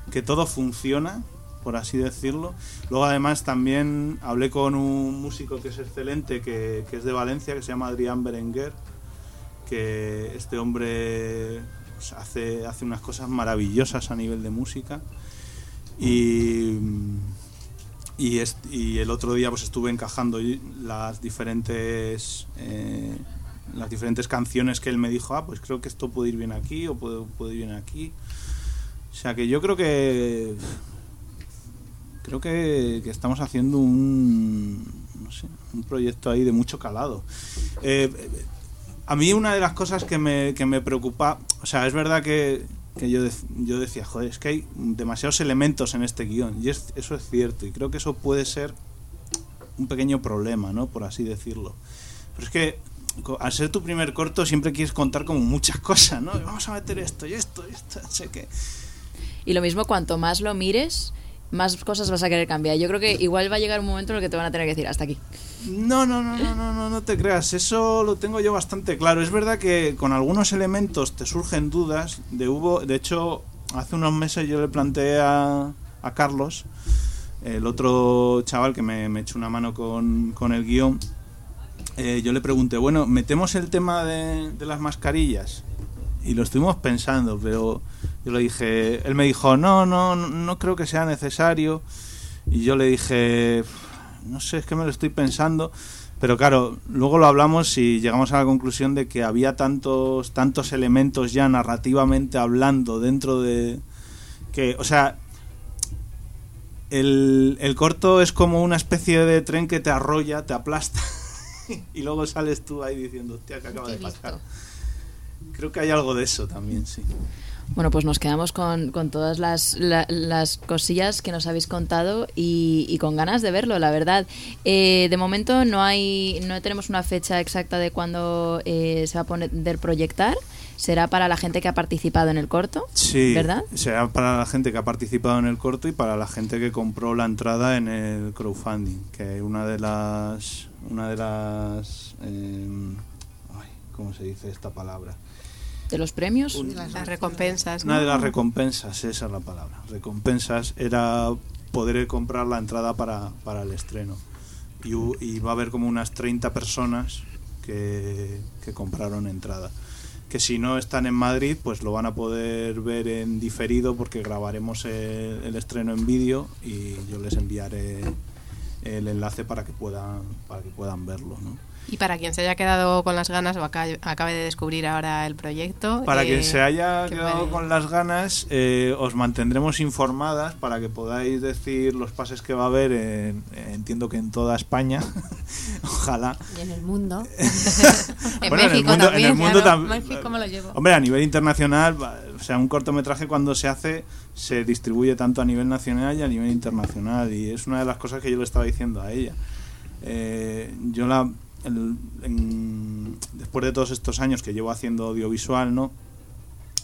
Speaker 8: que todo funciona, por así decirlo. Luego además también hablé con un músico que es excelente, que, que es de Valencia, que se llama Adrián Berenguer, que este hombre pues, hace, hace unas cosas maravillosas a nivel de música. Y, y, y el otro día pues estuve encajando las diferentes eh, las diferentes canciones que él me dijo, ah, pues creo que esto puede ir bien aquí o puede, ir bien aquí. O sea que yo creo que creo que, estamos haciendo un un proyecto ahí de mucho calado. Eh, a mí una de las cosas que me, que me preocupa, o sea, es verdad que, que yo, yo decía, joder, es que hay demasiados elementos en este guion, y es- eso es cierto, y creo que eso puede ser un pequeño problema, ¿no? Por así decirlo. Pero es que al ser tu primer corto siempre quieres contar como muchas cosas, ¿no? Vamos a meter esto y esto y esto, sé qué.
Speaker 2: Y lo mismo, cuanto más lo mires, más cosas vas a querer cambiar. Yo creo que igual va a llegar un momento en el que te van a tener que decir hasta aquí.
Speaker 8: No, no, no, no, no, no, no te creas. Eso lo tengo yo bastante claro. Es verdad que con algunos elementos te surgen dudas. De hubo, de hecho, hace unos meses yo le planteé a, a Carlos, el otro chaval que me, echó una mano con, con el guion. eh, yo le pregunté, bueno, metemos el tema de, de las mascarillas. Y lo estuvimos pensando, pero yo le dije, él me dijo, no, no, no creo que sea necesario. Y yo le dije, no sé, es que me lo estoy pensando. Pero claro, luego lo hablamos y llegamos a la conclusión de que había tantos, tantos elementos ya narrativamente hablando dentro de. que, o sea. El, el corto es como una especie de tren que te arrolla, te aplasta. y luego sales tú ahí diciendo, hostia, que acaba de pasar. Creo que hay algo de eso también, sí.
Speaker 2: Bueno, pues nos quedamos con, con todas las, la- las cosillas que nos habéis contado y, y con ganas de verlo, la verdad. Eh, de momento no hay, no tenemos una fecha exacta de cuándo eh, se va a poder proyectar. Será para la gente que ha participado en el corto,
Speaker 8: Sí,
Speaker 2: ¿verdad?
Speaker 8: será para la gente que ha participado en el corto y para la gente que compró la entrada en el crowdfunding, que una de las una de las eh, ay, ¿cómo se dice esta palabra?
Speaker 2: De los premios.
Speaker 1: Las recompensas.
Speaker 8: Una
Speaker 1: ¿no?
Speaker 8: de las recompensas, esa es la palabra. Recompensas era poder comprar la entrada para, para el estreno. Y, y va a haber como unas 30 personas que, que compraron entrada. Que si no están en Madrid, pues lo van a poder ver en diferido porque grabaremos el, el estreno en vídeo y yo les enviaré el enlace para que puedan, para que puedan verlo. ¿no?
Speaker 1: Y para quien se haya quedado con las ganas o aca- acabe de descubrir ahora el proyecto.
Speaker 8: Para
Speaker 1: eh,
Speaker 8: quien se haya
Speaker 1: que
Speaker 8: quedado
Speaker 1: puede-
Speaker 8: con las ganas, eh, os mantendremos informadas para que podáis decir los pases que va a haber, en- entiendo que en toda España, ojalá.
Speaker 7: Y en el mundo.
Speaker 1: En
Speaker 8: Bueno,
Speaker 1: México
Speaker 8: mundo,
Speaker 1: también,
Speaker 8: en el mundo
Speaker 1: claro.
Speaker 8: tam-
Speaker 7: México me lo llevo.
Speaker 8: Hombre, a nivel internacional, o sea, un cortometraje cuando se hace se distribuye tanto a nivel nacional y a nivel internacional y es una de las cosas que yo le estaba diciendo a ella. Eh, yo la después de todos estos años que llevo haciendo audiovisual, ¿no?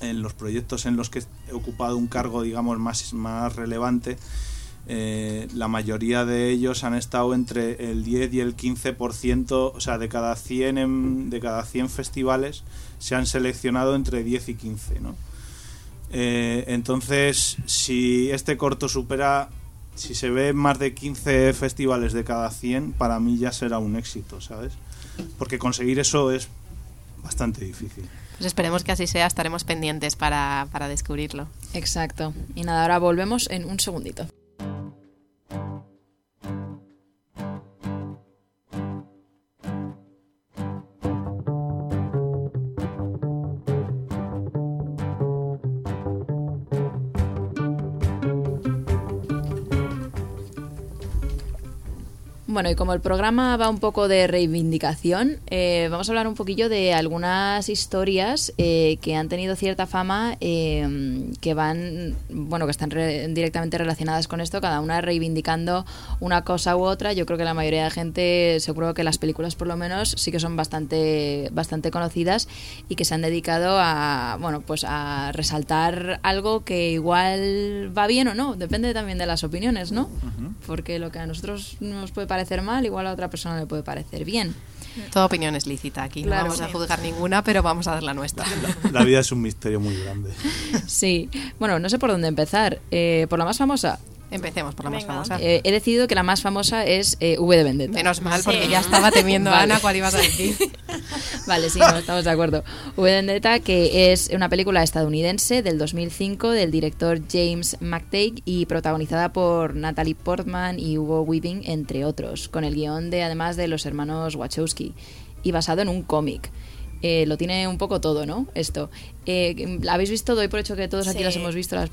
Speaker 8: En los proyectos en los que he ocupado un cargo, digamos, más, más relevante, eh, la mayoría de ellos han estado entre el 10 y el 15%, o sea, de cada 100, en- de cada 100 festivales se han seleccionado entre 10 y 15, ¿no? Eh, entonces, si este corto supera, si se ve más de 15 festivales de cada 100, para mí ya será un éxito, ¿sabes? Porque conseguir eso es bastante difícil.
Speaker 1: Pues esperemos que así sea, estaremos pendientes para, para descubrirlo.
Speaker 2: Exacto. Y nada, ahora volvemos en un segundito. Bueno, y como el programa va un poco de reivindicación, eh, vamos a hablar un poquillo de algunas historias eh, que han tenido cierta fama, eh, que van, bueno, que están re- directamente relacionadas con esto, cada una reivindicando una cosa u otra. Yo creo que la mayoría de gente, seguro que las películas por lo menos, sí que son bastante, bastante conocidas y que se han dedicado a, bueno, pues a resaltar algo que igual va bien o no, depende también de las opiniones, ¿no? Porque lo que a nosotros nos puede parecer mal, igual a otra persona le puede parecer bien.
Speaker 1: Toda opinión es lícita aquí,
Speaker 2: Claro.
Speaker 1: no vamos a juzgar ninguna, pero vamos a dar la nuestra.
Speaker 8: La vida es un misterio muy grande.
Speaker 2: Sí, bueno, no sé por dónde empezar. Eh, por la más famosa.
Speaker 1: Empecemos por la más
Speaker 4: Venga.
Speaker 1: famosa.
Speaker 2: Eh, he decidido que la más famosa es eh, V de Vendetta.
Speaker 1: Menos mal, porque
Speaker 4: Sí.
Speaker 1: ya estaba temiendo
Speaker 2: Vale.
Speaker 1: Ana cuál ibas a decir.
Speaker 2: Vale, sí, no, estamos de acuerdo. V de Vendetta, que es una película estadounidense del 2005 del director James McTagg y protagonizada por Natalie Portman y Hugo Weaving, entre otros, con el guion de además de los hermanos Wachowski y basado en un cómic. Eh, lo tiene un poco todo, ¿no? Esto. Eh, ¿La habéis visto? Doy por hecho que todos aquí las hemos visto. Las...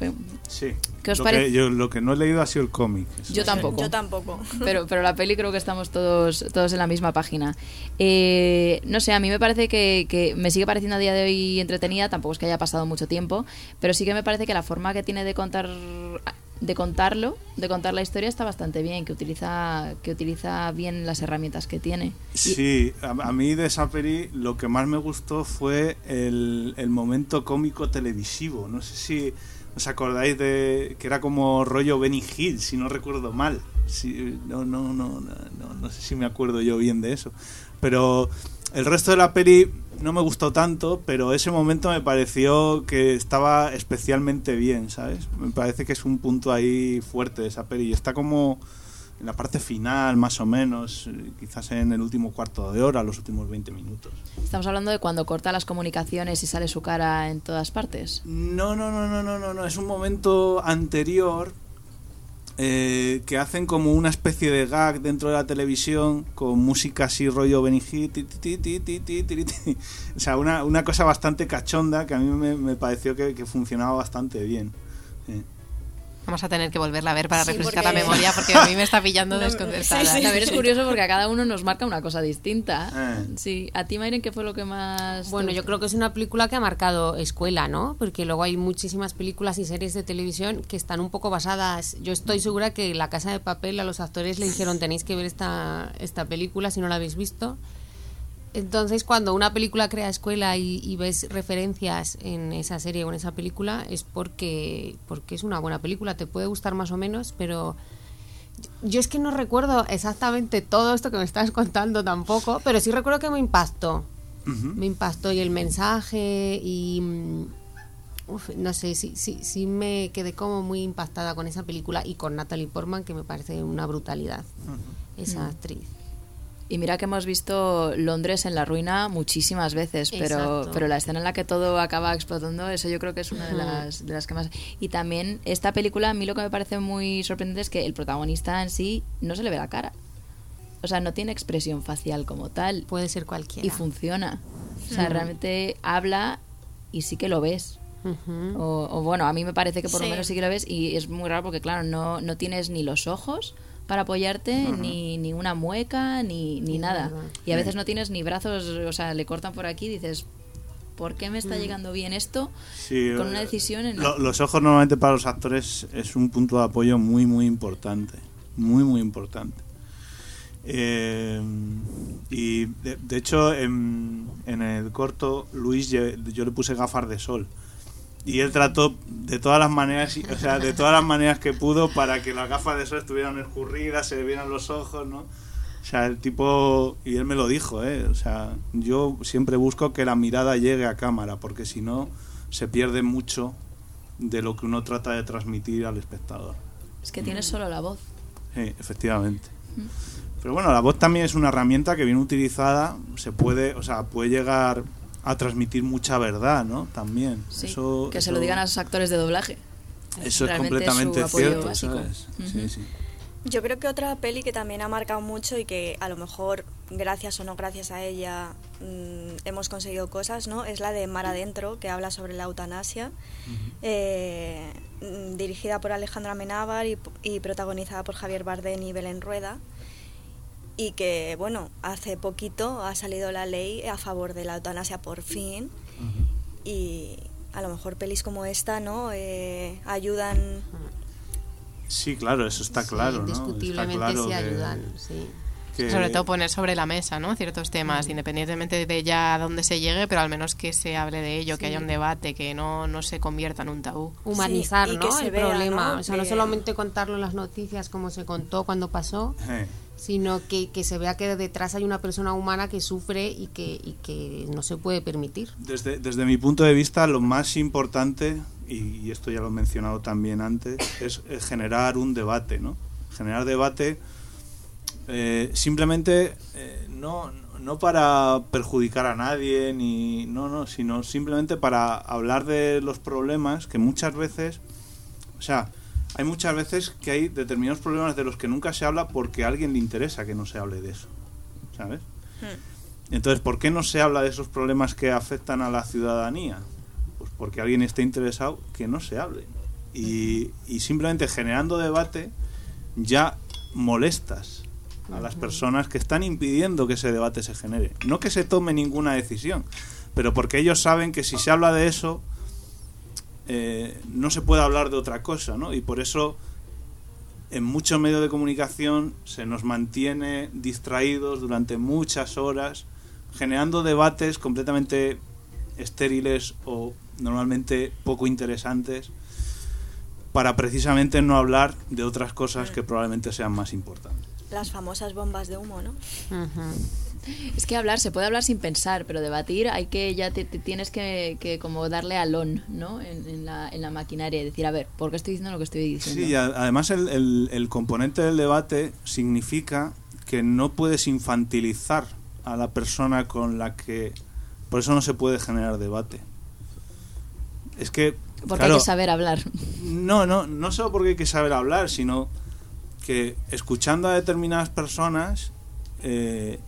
Speaker 8: Sí.
Speaker 2: ¿Qué os
Speaker 8: lo,
Speaker 2: parece?
Speaker 8: que, yo, lo que no he leído ha sido el cómic.
Speaker 2: Yo tampoco.
Speaker 3: Yo tampoco.
Speaker 2: Pero, pero la peli creo que estamos todos, todos en la misma página. Eh, no sé, a mí me parece que, que me sigue pareciendo a día de hoy entretenida, tampoco es que haya pasado mucho tiempo, pero sí que me parece que la forma que tiene de contar de contarlo, de contar la historia está bastante bien, que utiliza que utiliza bien las herramientas que tiene.
Speaker 8: Sí, a, a mí de esa peli lo que más me gustó fue el, el momento cómico televisivo. No sé si os acordáis de que era como rollo Benny Hill, si no recuerdo mal. Sí, no, no, no, no, no, no sé si me acuerdo yo bien de eso. Pero el resto de la peli no me gustó tanto, pero ese momento me pareció que estaba especialmente bien, ¿sabes? Me parece que es un punto ahí fuerte de esa peli. Y está como en la parte final, más o menos, quizás en el último cuarto de hora, los últimos 20 minutos.
Speaker 2: Estamos hablando de cuando corta las comunicaciones y sale su cara en todas partes.
Speaker 8: No, no, no, no, no, no, no. Es un momento anterior eh, que hacen como una especie de gag dentro de la televisión con música así rollo Benny. O sea, una, una cosa bastante cachonda que a mí me, me pareció que, que funcionaba bastante bien.
Speaker 1: Vamos a tener que volverla a ver para
Speaker 2: Sí,
Speaker 1: refrescar
Speaker 2: porque-
Speaker 1: la memoria porque a mí me está pillando
Speaker 2: No,
Speaker 1: desconcertada.
Speaker 2: También es curioso porque a cada uno nos marca una cosa distinta.
Speaker 8: Eh.
Speaker 2: Sí, a ti, Mayren, ¿qué fue lo que más...
Speaker 7: Bueno, yo creo que es una película que ha marcado escuela, ¿no? Porque luego hay muchísimas películas y series de televisión que están un poco basadas. Yo estoy segura que La Casa de Papel a los actores le dijeron tenéis que ver esta, esta película si no la habéis visto. Entonces, cuando una película crea escuela y, y ves referencias en esa serie o en esa película, es porque, porque es una buena película. Te puede gustar más o menos, pero yo es que no recuerdo exactamente todo esto que me estás contando tampoco, pero sí recuerdo que me impactó. Me impactó y el mensaje y... mm, uf, no sé, sí, sí, sí me quedé como muy impactada con esa película y con Natalie Portman, que me parece una brutalidad, esa actriz.
Speaker 2: Y mira que hemos visto Londres en la ruina muchísimas veces, pero,
Speaker 7: Exacto.
Speaker 2: pero la escena en la que todo acaba explotando, eso yo creo que es una de las, de las que más... Y también esta película, a mí lo que me parece muy sorprendente es que el protagonista en sí no se le ve la cara. O sea, no tiene expresión facial como tal.
Speaker 7: Puede ser cualquiera.
Speaker 2: Y funciona. O sea, realmente habla y sí que lo ves. O, o bueno, a mí me parece que por lo
Speaker 7: Sí.
Speaker 2: menos sí que lo ves y es muy raro porque claro, no, no tienes ni los ojos para apoyarte, ni, ni una mueca, ni, ni nada. Y a
Speaker 8: Sí.
Speaker 2: veces no tienes ni brazos, o sea, le cortan por aquí y dices, ¿por qué me está
Speaker 7: Mm.
Speaker 2: llegando bien esto?
Speaker 8: Sí,
Speaker 2: con una
Speaker 8: eh,
Speaker 2: decisión en
Speaker 8: lo- los ojos normalmente para los actores es un punto de apoyo muy, muy importante. Muy, muy importante. Eh, y de, de hecho, en, en el corto, Luis, yo le puse gafas de sol. Y él trató de todas las maneras, o sea, de todas las maneras que pudo para que las gafas de sol estuvieran escurridas, se le vieran los ojos, ¿no? O sea, el tipo, y él me lo dijo, ¿eh? O sea, yo siempre busco que la mirada llegue a cámara, porque si no, se pierde mucho de lo que uno trata de transmitir al espectador.
Speaker 2: Es que tienes solo la voz.
Speaker 8: Sí, efectivamente. Pero bueno, la voz también es una herramienta que bien utilizada se puede, o sea, puede llegar a transmitir mucha verdad, ¿no? También.
Speaker 2: Sí,
Speaker 8: eso,
Speaker 2: que se
Speaker 8: eso-
Speaker 2: lo digan a sus actores de doblaje.
Speaker 8: Eso es completamente cierto,
Speaker 2: básico.
Speaker 8: ¿sabes? Sí.
Speaker 3: Yo creo que otra peli que también ha marcado mucho y que a lo mejor gracias o no gracias a ella mm, hemos conseguido cosas, ¿no? Es la de Mar Adentro, que habla sobre la eutanasia, eh, mm, dirigida por Alejandra Menábar y, y protagonizada por Javier Bardem y Belén Rueda. Y que, bueno, hace poquito ha salido la ley a favor de la eutanasia por fin. Y a lo mejor pelis como esta, ¿no? Eh, ayudan
Speaker 8: Sí, claro, eso está
Speaker 7: Sí,
Speaker 8: claro, ¿no?
Speaker 7: indiscutiblemente
Speaker 8: Está claro
Speaker 7: sí
Speaker 8: que-
Speaker 7: ayudan, sí.
Speaker 8: que-
Speaker 1: Sobre todo poner sobre la mesa, ¿no? Ciertos temas, independientemente de ya a dónde se llegue, pero al menos que se hable de ello, que
Speaker 7: Sí.
Speaker 1: haya un debate, que no, no se convierta en un tabú.
Speaker 7: Humanizar,
Speaker 3: Sí, que
Speaker 7: ¿no? El
Speaker 3: vea,
Speaker 7: problema.
Speaker 3: ¿no?
Speaker 7: O sea, no
Speaker 3: Que-
Speaker 7: solamente contarlo en las noticias como se contó cuando pasó,
Speaker 8: Eh,
Speaker 7: sino que, que se vea que detrás hay una persona humana que sufre y que, y que no se puede permitir.
Speaker 8: Desde, desde mi punto de vista, lo más importante, y, esto ya lo he mencionado también antes, es, eh, generar un debate, ¿no? Generar debate eh, simplemente eh, no, no para perjudicar a nadie, ni no, no, sino simplemente para hablar de los problemas que muchas veces, o sea, hay muchas veces que hay determinados problemas de los que nunca se habla porque a alguien le interesa que no se hable de eso, ¿sabes? Entonces, ¿por qué no se habla de esos problemas que afectan a la ciudadanía? Pues porque alguien esté interesado que no se hable. Y, y simplemente generando debate ya molestas a las personas que están impidiendo que ese debate se genere. No que se tome ninguna decisión, pero porque ellos saben que si se habla de eso, eh, no se puede hablar de otra cosa, ¿no? Y por eso en muchos medios de comunicación se nos mantiene distraídos durante muchas horas, generando debates completamente estériles o normalmente poco interesantes para precisamente no hablar de otras cosas que probablemente sean más importantes.
Speaker 3: las famosas bombas de humo, ¿no?
Speaker 2: Es que hablar, se puede hablar sin pensar, pero debatir hay que, ya te, te tienes que, que como darle al on, ¿no? En, en la, en la maquinaria y decir, a ver, ¿por qué estoy diciendo lo que estoy diciendo?
Speaker 8: Sí, además el, el- el componente del debate significa que no puedes infantilizar a la persona con la que... Por eso no se puede generar debate. Es que...
Speaker 2: Porque
Speaker 8: claro,
Speaker 2: hay que saber hablar.
Speaker 8: No, no, no solo porque hay que saber hablar, sino que escuchando a determinadas personas eh,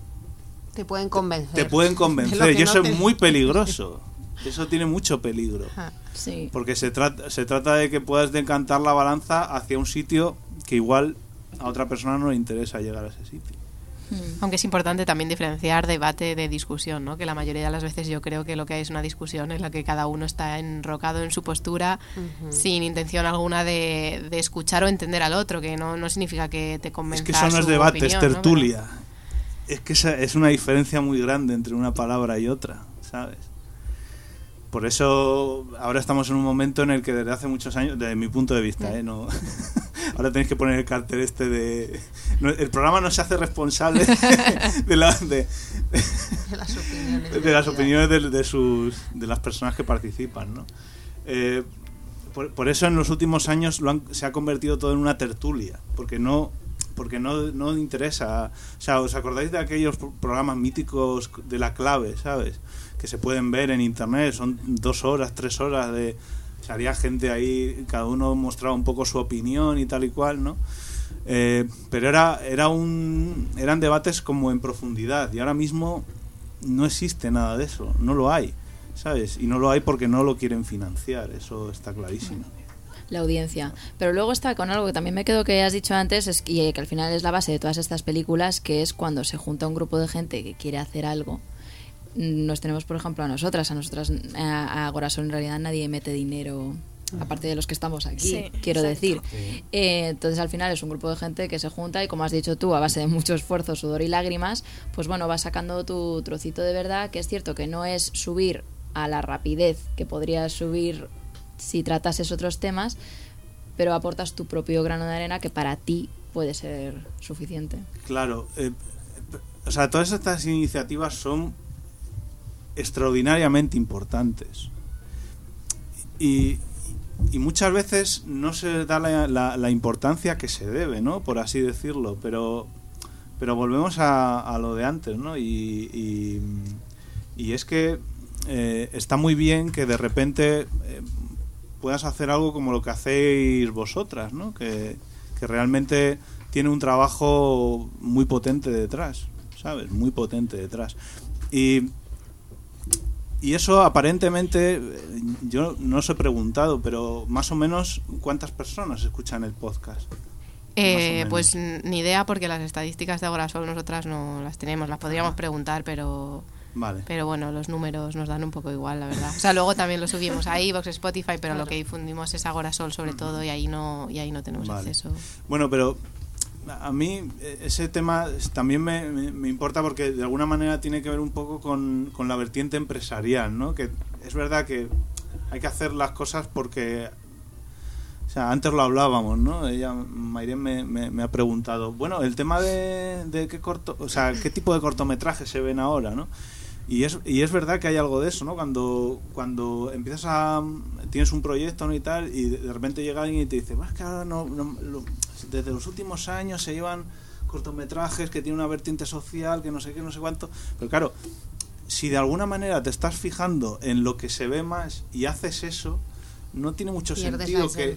Speaker 7: Te pueden convencer.
Speaker 8: te pueden
Speaker 7: De
Speaker 8: convencer
Speaker 7: que
Speaker 8: y eso
Speaker 7: no
Speaker 8: es
Speaker 7: te-
Speaker 8: muy peligroso. Eso tiene mucho peligro.
Speaker 7: Ajá.
Speaker 2: Sí.
Speaker 8: Porque se trata, se trata de que puedas decantar la balanza hacia un sitio que igual a otra persona no le interesa llegar a ese sitio.
Speaker 1: Aunque es importante también diferenciar debate de discusión, ¿no? Que la mayoría de las veces yo creo que lo que hay es una discusión en la que cada uno está enrocado en su postura sin intención alguna de, de escuchar o entender al otro, que no, no significa que te
Speaker 8: Es
Speaker 1: convenza
Speaker 8: que es
Speaker 1: su
Speaker 8: debate, es
Speaker 1: opinión, ¿no?
Speaker 8: Es que esa es una diferencia muy grande entre una palabra y otra, ¿sabes? Por eso ahora estamos en un momento en el que desde hace muchos años, desde mi punto de vista, ¿eh? no, ahora tenéis que poner el cartel este de... no, el programa no se hace responsable de, la- de-
Speaker 7: De las opiniones.
Speaker 8: de las opiniones de, de sus, de las personas que participan, ¿no? Eh, por, por eso en los últimos años lo han- se ha convertido todo en una tertulia, porque no porque no, no interesa. O sea, ¿os acordáis de aquellos pro- programas míticos de la clave, ¿sabes? Que se pueden ver en internet, son dos horas, tres horas de... Salía gente ahí, cada uno mostraba un poco su opinión y tal y cual, ¿no? Eh, pero era, era un, eran debates como en profundidad y ahora mismo no existe nada de eso, no lo hay, ¿sabes? Y no lo hay porque no lo quieren financiar, eso está clarísimo.
Speaker 2: La audiencia. Pero luego está con algo que también me quedo que has dicho antes es que, y que al final es la base de todas estas películas, que es cuando se junta un grupo de gente que quiere hacer algo. Nos tenemos, por ejemplo, a nosotras, a nosotras, a, a Gorasol en realidad nadie mete dinero, aparte de los que estamos aquí,
Speaker 3: Sí,
Speaker 2: quiero
Speaker 3: exacto.
Speaker 2: decir. Eh, entonces al final es un grupo de gente que se junta y como has dicho tú, a base de mucho esfuerzo, sudor y lágrimas, pues bueno, vas sacando tu trocito de verdad, que es cierto que no es subir a la rapidez que podrías subir si tratases otros temas, pero aportas tu propio grano de arena que para ti puede ser suficiente.
Speaker 8: Claro, eh, o sea, todas estas iniciativas son extraordinariamente importantes. Y, y muchas veces no se da la, importancia que se debe, ¿no? Por así decirlo, pero, pero volvemos a, lo de antes, ¿no? Y, y, y es que eh, está muy bien que de repente eh, puedas hacer algo como lo que hacéis vosotras, ¿no? Que, que realmente tiene un trabajo muy potente detrás, ¿sabes? Muy potente detrás. Y, y eso aparentemente, yo no os he preguntado, pero más o menos cuántas personas escuchan el podcast.
Speaker 1: Eh, pues ni idea porque las estadísticas de Agorasol nosotras no las tenemos, las podríamos preguntar, pero
Speaker 8: Vale.
Speaker 1: pero bueno, los números nos dan un poco igual, la verdad. O sea, luego también lo subimos a iVoox, Spotify, pero lo que difundimos es Agorasol sobre todo y ahí no y ahí no tenemos
Speaker 8: Vale.
Speaker 1: acceso.
Speaker 8: Bueno, pero a mí eh, ese tema también me, me- me importa porque de alguna manera tiene que ver un poco con, con la vertiente empresarial, ¿no? Que es verdad que hay que hacer las cosas porque... O sea, antes lo hablábamos, ¿no? Ella, Mayren me, me- me ha preguntado, bueno, el tema de, de qué corto, o sea, qué tipo de cortometrajes se ven ahora, ¿no? Y es, y es verdad que hay algo de eso, ¿no? Cuando, cuando empiezas a... tienes un proyecto ¿no? y tal, y de, repente llega alguien y te dice, "Bah, es que ahora no, no- lo- desde los últimos años se llevan cortometrajes que tienen una vertiente social, que no sé qué, no sé cuánto. Pero claro, si de alguna manera te estás fijando en lo que se ve más y haces eso, no tiene mucho
Speaker 7: Pierdes
Speaker 8: sentido que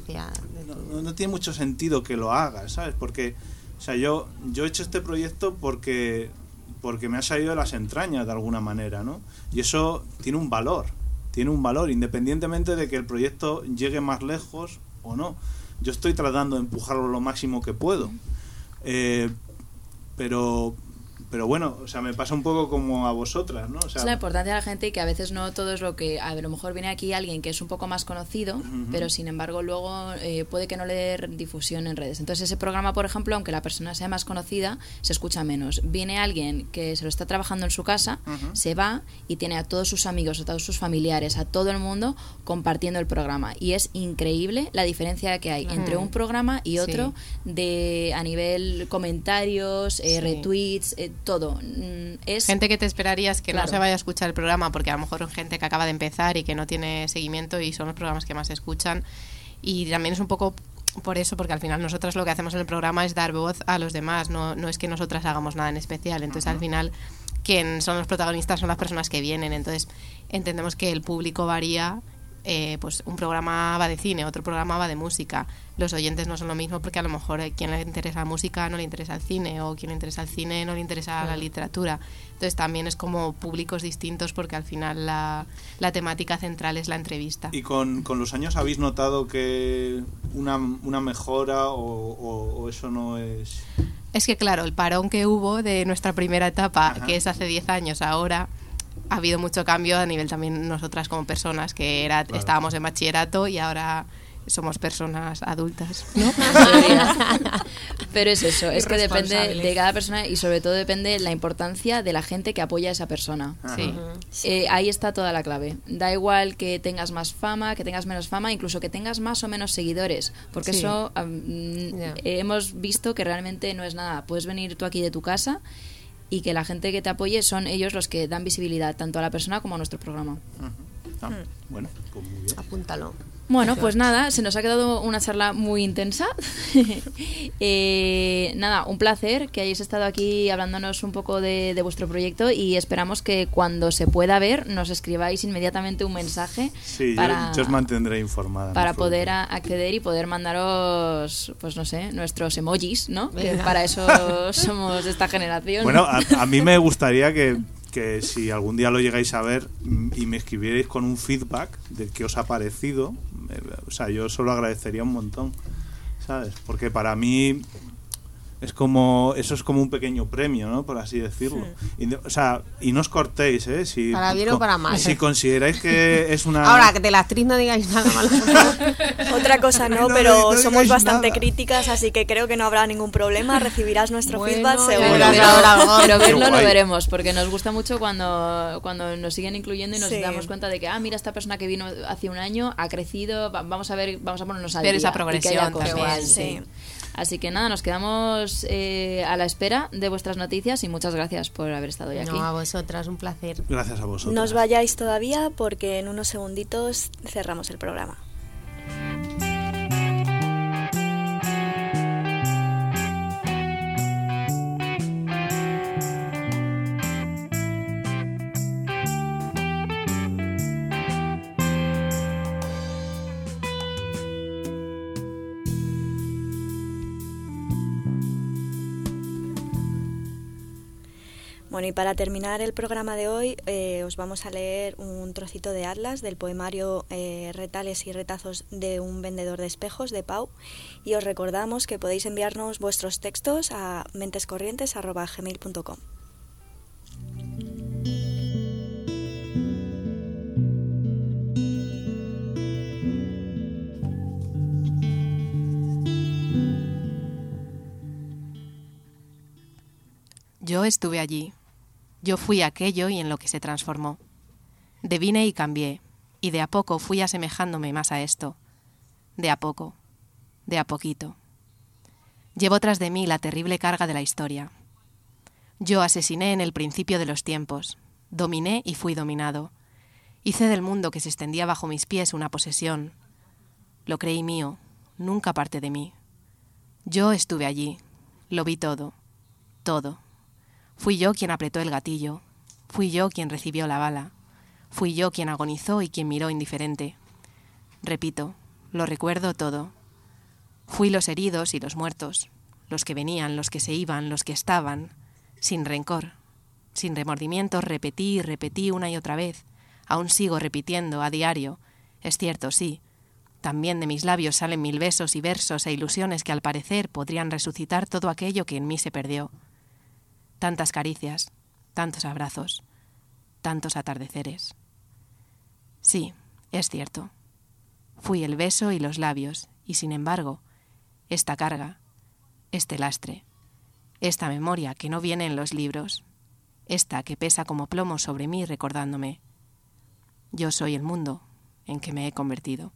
Speaker 8: no- no tiene mucho sentido que lo hagas, ¿sabes? Porque, o sea, yo, yo he hecho este proyecto porque, porque me ha salido de las entrañas de alguna manera, ¿no? Y eso tiene un valor, tiene un valor, independientemente de que el proyecto llegue más lejos o no. Yo estoy tratando de empujarlo lo máximo que puedo. Eh, pero, pero bueno, o sea, me pasa un poco como a vosotras, ¿no? O sea,
Speaker 2: es la importancia de la gente y que a veces no todo es lo que a lo mejor viene aquí alguien que es un poco más conocido, pero sin embargo luego eh, puede que no le dé difusión en redes. Entonces ese programa, por ejemplo, aunque la persona sea más conocida, se escucha menos. Viene alguien que se lo está trabajando en su casa, se va y tiene a todos sus amigos, a todos sus familiares, a todo el mundo compartiendo el programa. Y es increíble la diferencia que hay entre un programa y otro de a nivel comentarios, eh,
Speaker 1: Sí.
Speaker 2: retweets, eh, todo. Mm, Es
Speaker 1: Gente que te esperarías que
Speaker 2: Claro.
Speaker 1: no se vaya a escuchar el programa porque a lo mejor son gente que acaba de empezar y que no tiene seguimiento y son los programas que más se escuchan. Y también es un poco por eso, porque al final nosotras lo que hacemos en el programa es dar voz a los demás, no, no es que nosotras hagamos nada en especial. Entonces al final quien son los protagonistas son las personas que vienen. Entonces entendemos que el público varía eh, pues un programa va de cine, otro programa va de música. Los oyentes no son lo mismo porque a lo mejor a quien le interesa la música no le interesa el cine o quien le interesa el cine no le interesa la literatura. Entonces también es como públicos distintos porque al final la, la temática central es la entrevista.
Speaker 8: ¿Y con, con los años habéis notado que una, una mejora o, o- o eso no es...?
Speaker 1: Es que claro, el parón que hubo de nuestra primera etapa,
Speaker 8: Ajá.
Speaker 1: que es hace 10 años ahora, ha habido mucho cambio a nivel también nosotras como personas, que era
Speaker 8: Claro.
Speaker 1: estábamos en bachillerato y ahora somos personas adultas, ¿no?
Speaker 2: Pero es eso, es que depende de cada persona y sobre todo depende la importancia de la gente que apoya a esa persona.
Speaker 1: Sí.
Speaker 2: Eh, ahí está toda la clave. Da igual que tengas más fama, que tengas menos fama, incluso que tengas más o menos seguidores, porque
Speaker 7: Sí.
Speaker 2: eso hemos visto que realmente no es nada. Puedes venir tú aquí de tu casa y que la gente que te apoye son ellos los que dan visibilidad tanto a la persona como a nuestro programa.
Speaker 8: Ah, bueno, pues muy bien.
Speaker 7: Apúntalo.
Speaker 2: Bueno, pues nada, se nos ha quedado una charla muy intensa. Eh, nada, un placer que hayáis estado aquí hablándonos un poco de, de vuestro proyecto y esperamos que cuando se pueda ver nos escribáis inmediatamente un mensaje
Speaker 8: Sí, yo-
Speaker 2: para,
Speaker 8: yo, os mantendré informada.
Speaker 2: para
Speaker 8: no
Speaker 2: poder a- acceder y poder mandaros, pues no sé, nuestros emojis, ¿no? Que para eso somos de esta generación.
Speaker 8: Bueno, a, a mí me gustaría que, que si algún día lo llegáis a ver y me escribierais con un feedback de qué os ha parecido, o sea, yo solo agradecería un montón, ¿sabes? Porque para mí es como eso es como un pequeño premio, ¿no? Por así decirlo. Y o sea, y no os cortéis, ¿eh? Si,
Speaker 7: Para bien o para mal.
Speaker 8: Si consideráis que es una
Speaker 7: Ahora, que de la actriz no digáis nada malo.
Speaker 3: Otra cosa no,
Speaker 8: No,
Speaker 3: pero
Speaker 8: no
Speaker 3: somos bastante
Speaker 8: nada.
Speaker 3: críticas, así que creo que no habrá ningún problema. Recibirás nuestro
Speaker 7: Bueno,
Speaker 3: feedback seguro.
Speaker 2: pero, pero verlo lo veremos, porque nos gusta mucho cuando, cuando nos siguen incluyendo y nos
Speaker 3: Sí.
Speaker 2: damos cuenta de que, ah, mira, esta persona que vino hace un año ha crecido, va- vamos a ver, vamos a ponernos al
Speaker 1: Ver
Speaker 2: día
Speaker 1: esa
Speaker 2: y que haya
Speaker 1: progresión
Speaker 2: cosas,
Speaker 1: también,
Speaker 2: sí.
Speaker 3: sí.
Speaker 2: Así que nada, nos quedamos eh, a la espera de vuestras noticias y muchas gracias por haber estado hoy aquí.
Speaker 7: No, a vosotras, un placer.
Speaker 8: Gracias a vosotros.
Speaker 3: No os vayáis todavía porque en unos segunditos cerramos el programa. Bueno, y para terminar el programa de hoy, eh, os vamos a leer un trocito de Atlas del poemario eh, Retales y retazos de un vendedor de espejos de Pau. Y os recordamos que podéis enviarnos vuestros textos a mentescorrientes.gmail.com.
Speaker 1: Yo estuve allí. Yo fui aquello y en lo que se transformó. Devine y cambié, y de a poco fui asemejándome más a esto. De a poco, de a poquito. Llevo tras de mí la terrible carga de la historia. Yo asesiné en el principio de los tiempos, dominé y fui dominado. Hice del mundo que se extendía bajo mis pies una posesión. Lo creí mío, nunca parte de mí. Yo estuve allí, lo vi todo, todo. Fui yo quien apretó el gatillo, fui yo quien recibió la bala, fui yo quien agonizó y quien miró indiferente. Repito, lo recuerdo todo. Fui los heridos y los muertos, los que venían, los que se iban, los que estaban, sin rencor, sin remordimientos, repetí y repetí una y otra vez. Aún sigo repitiendo a diario. Es cierto, sí. También de mis labios salen mil besos y versos e ilusiones que al parecer podrían resucitar todo aquello que en mí se perdió. Tantas caricias, tantos abrazos, tantos atardeceres. Sí, es cierto. Fui el beso y los labios, y sin embargo, esta carga, este lastre, esta memoria que no viene en los libros, esta que pesa como plomo sobre mí recordándome. Yo soy el mundo en que me he convertido.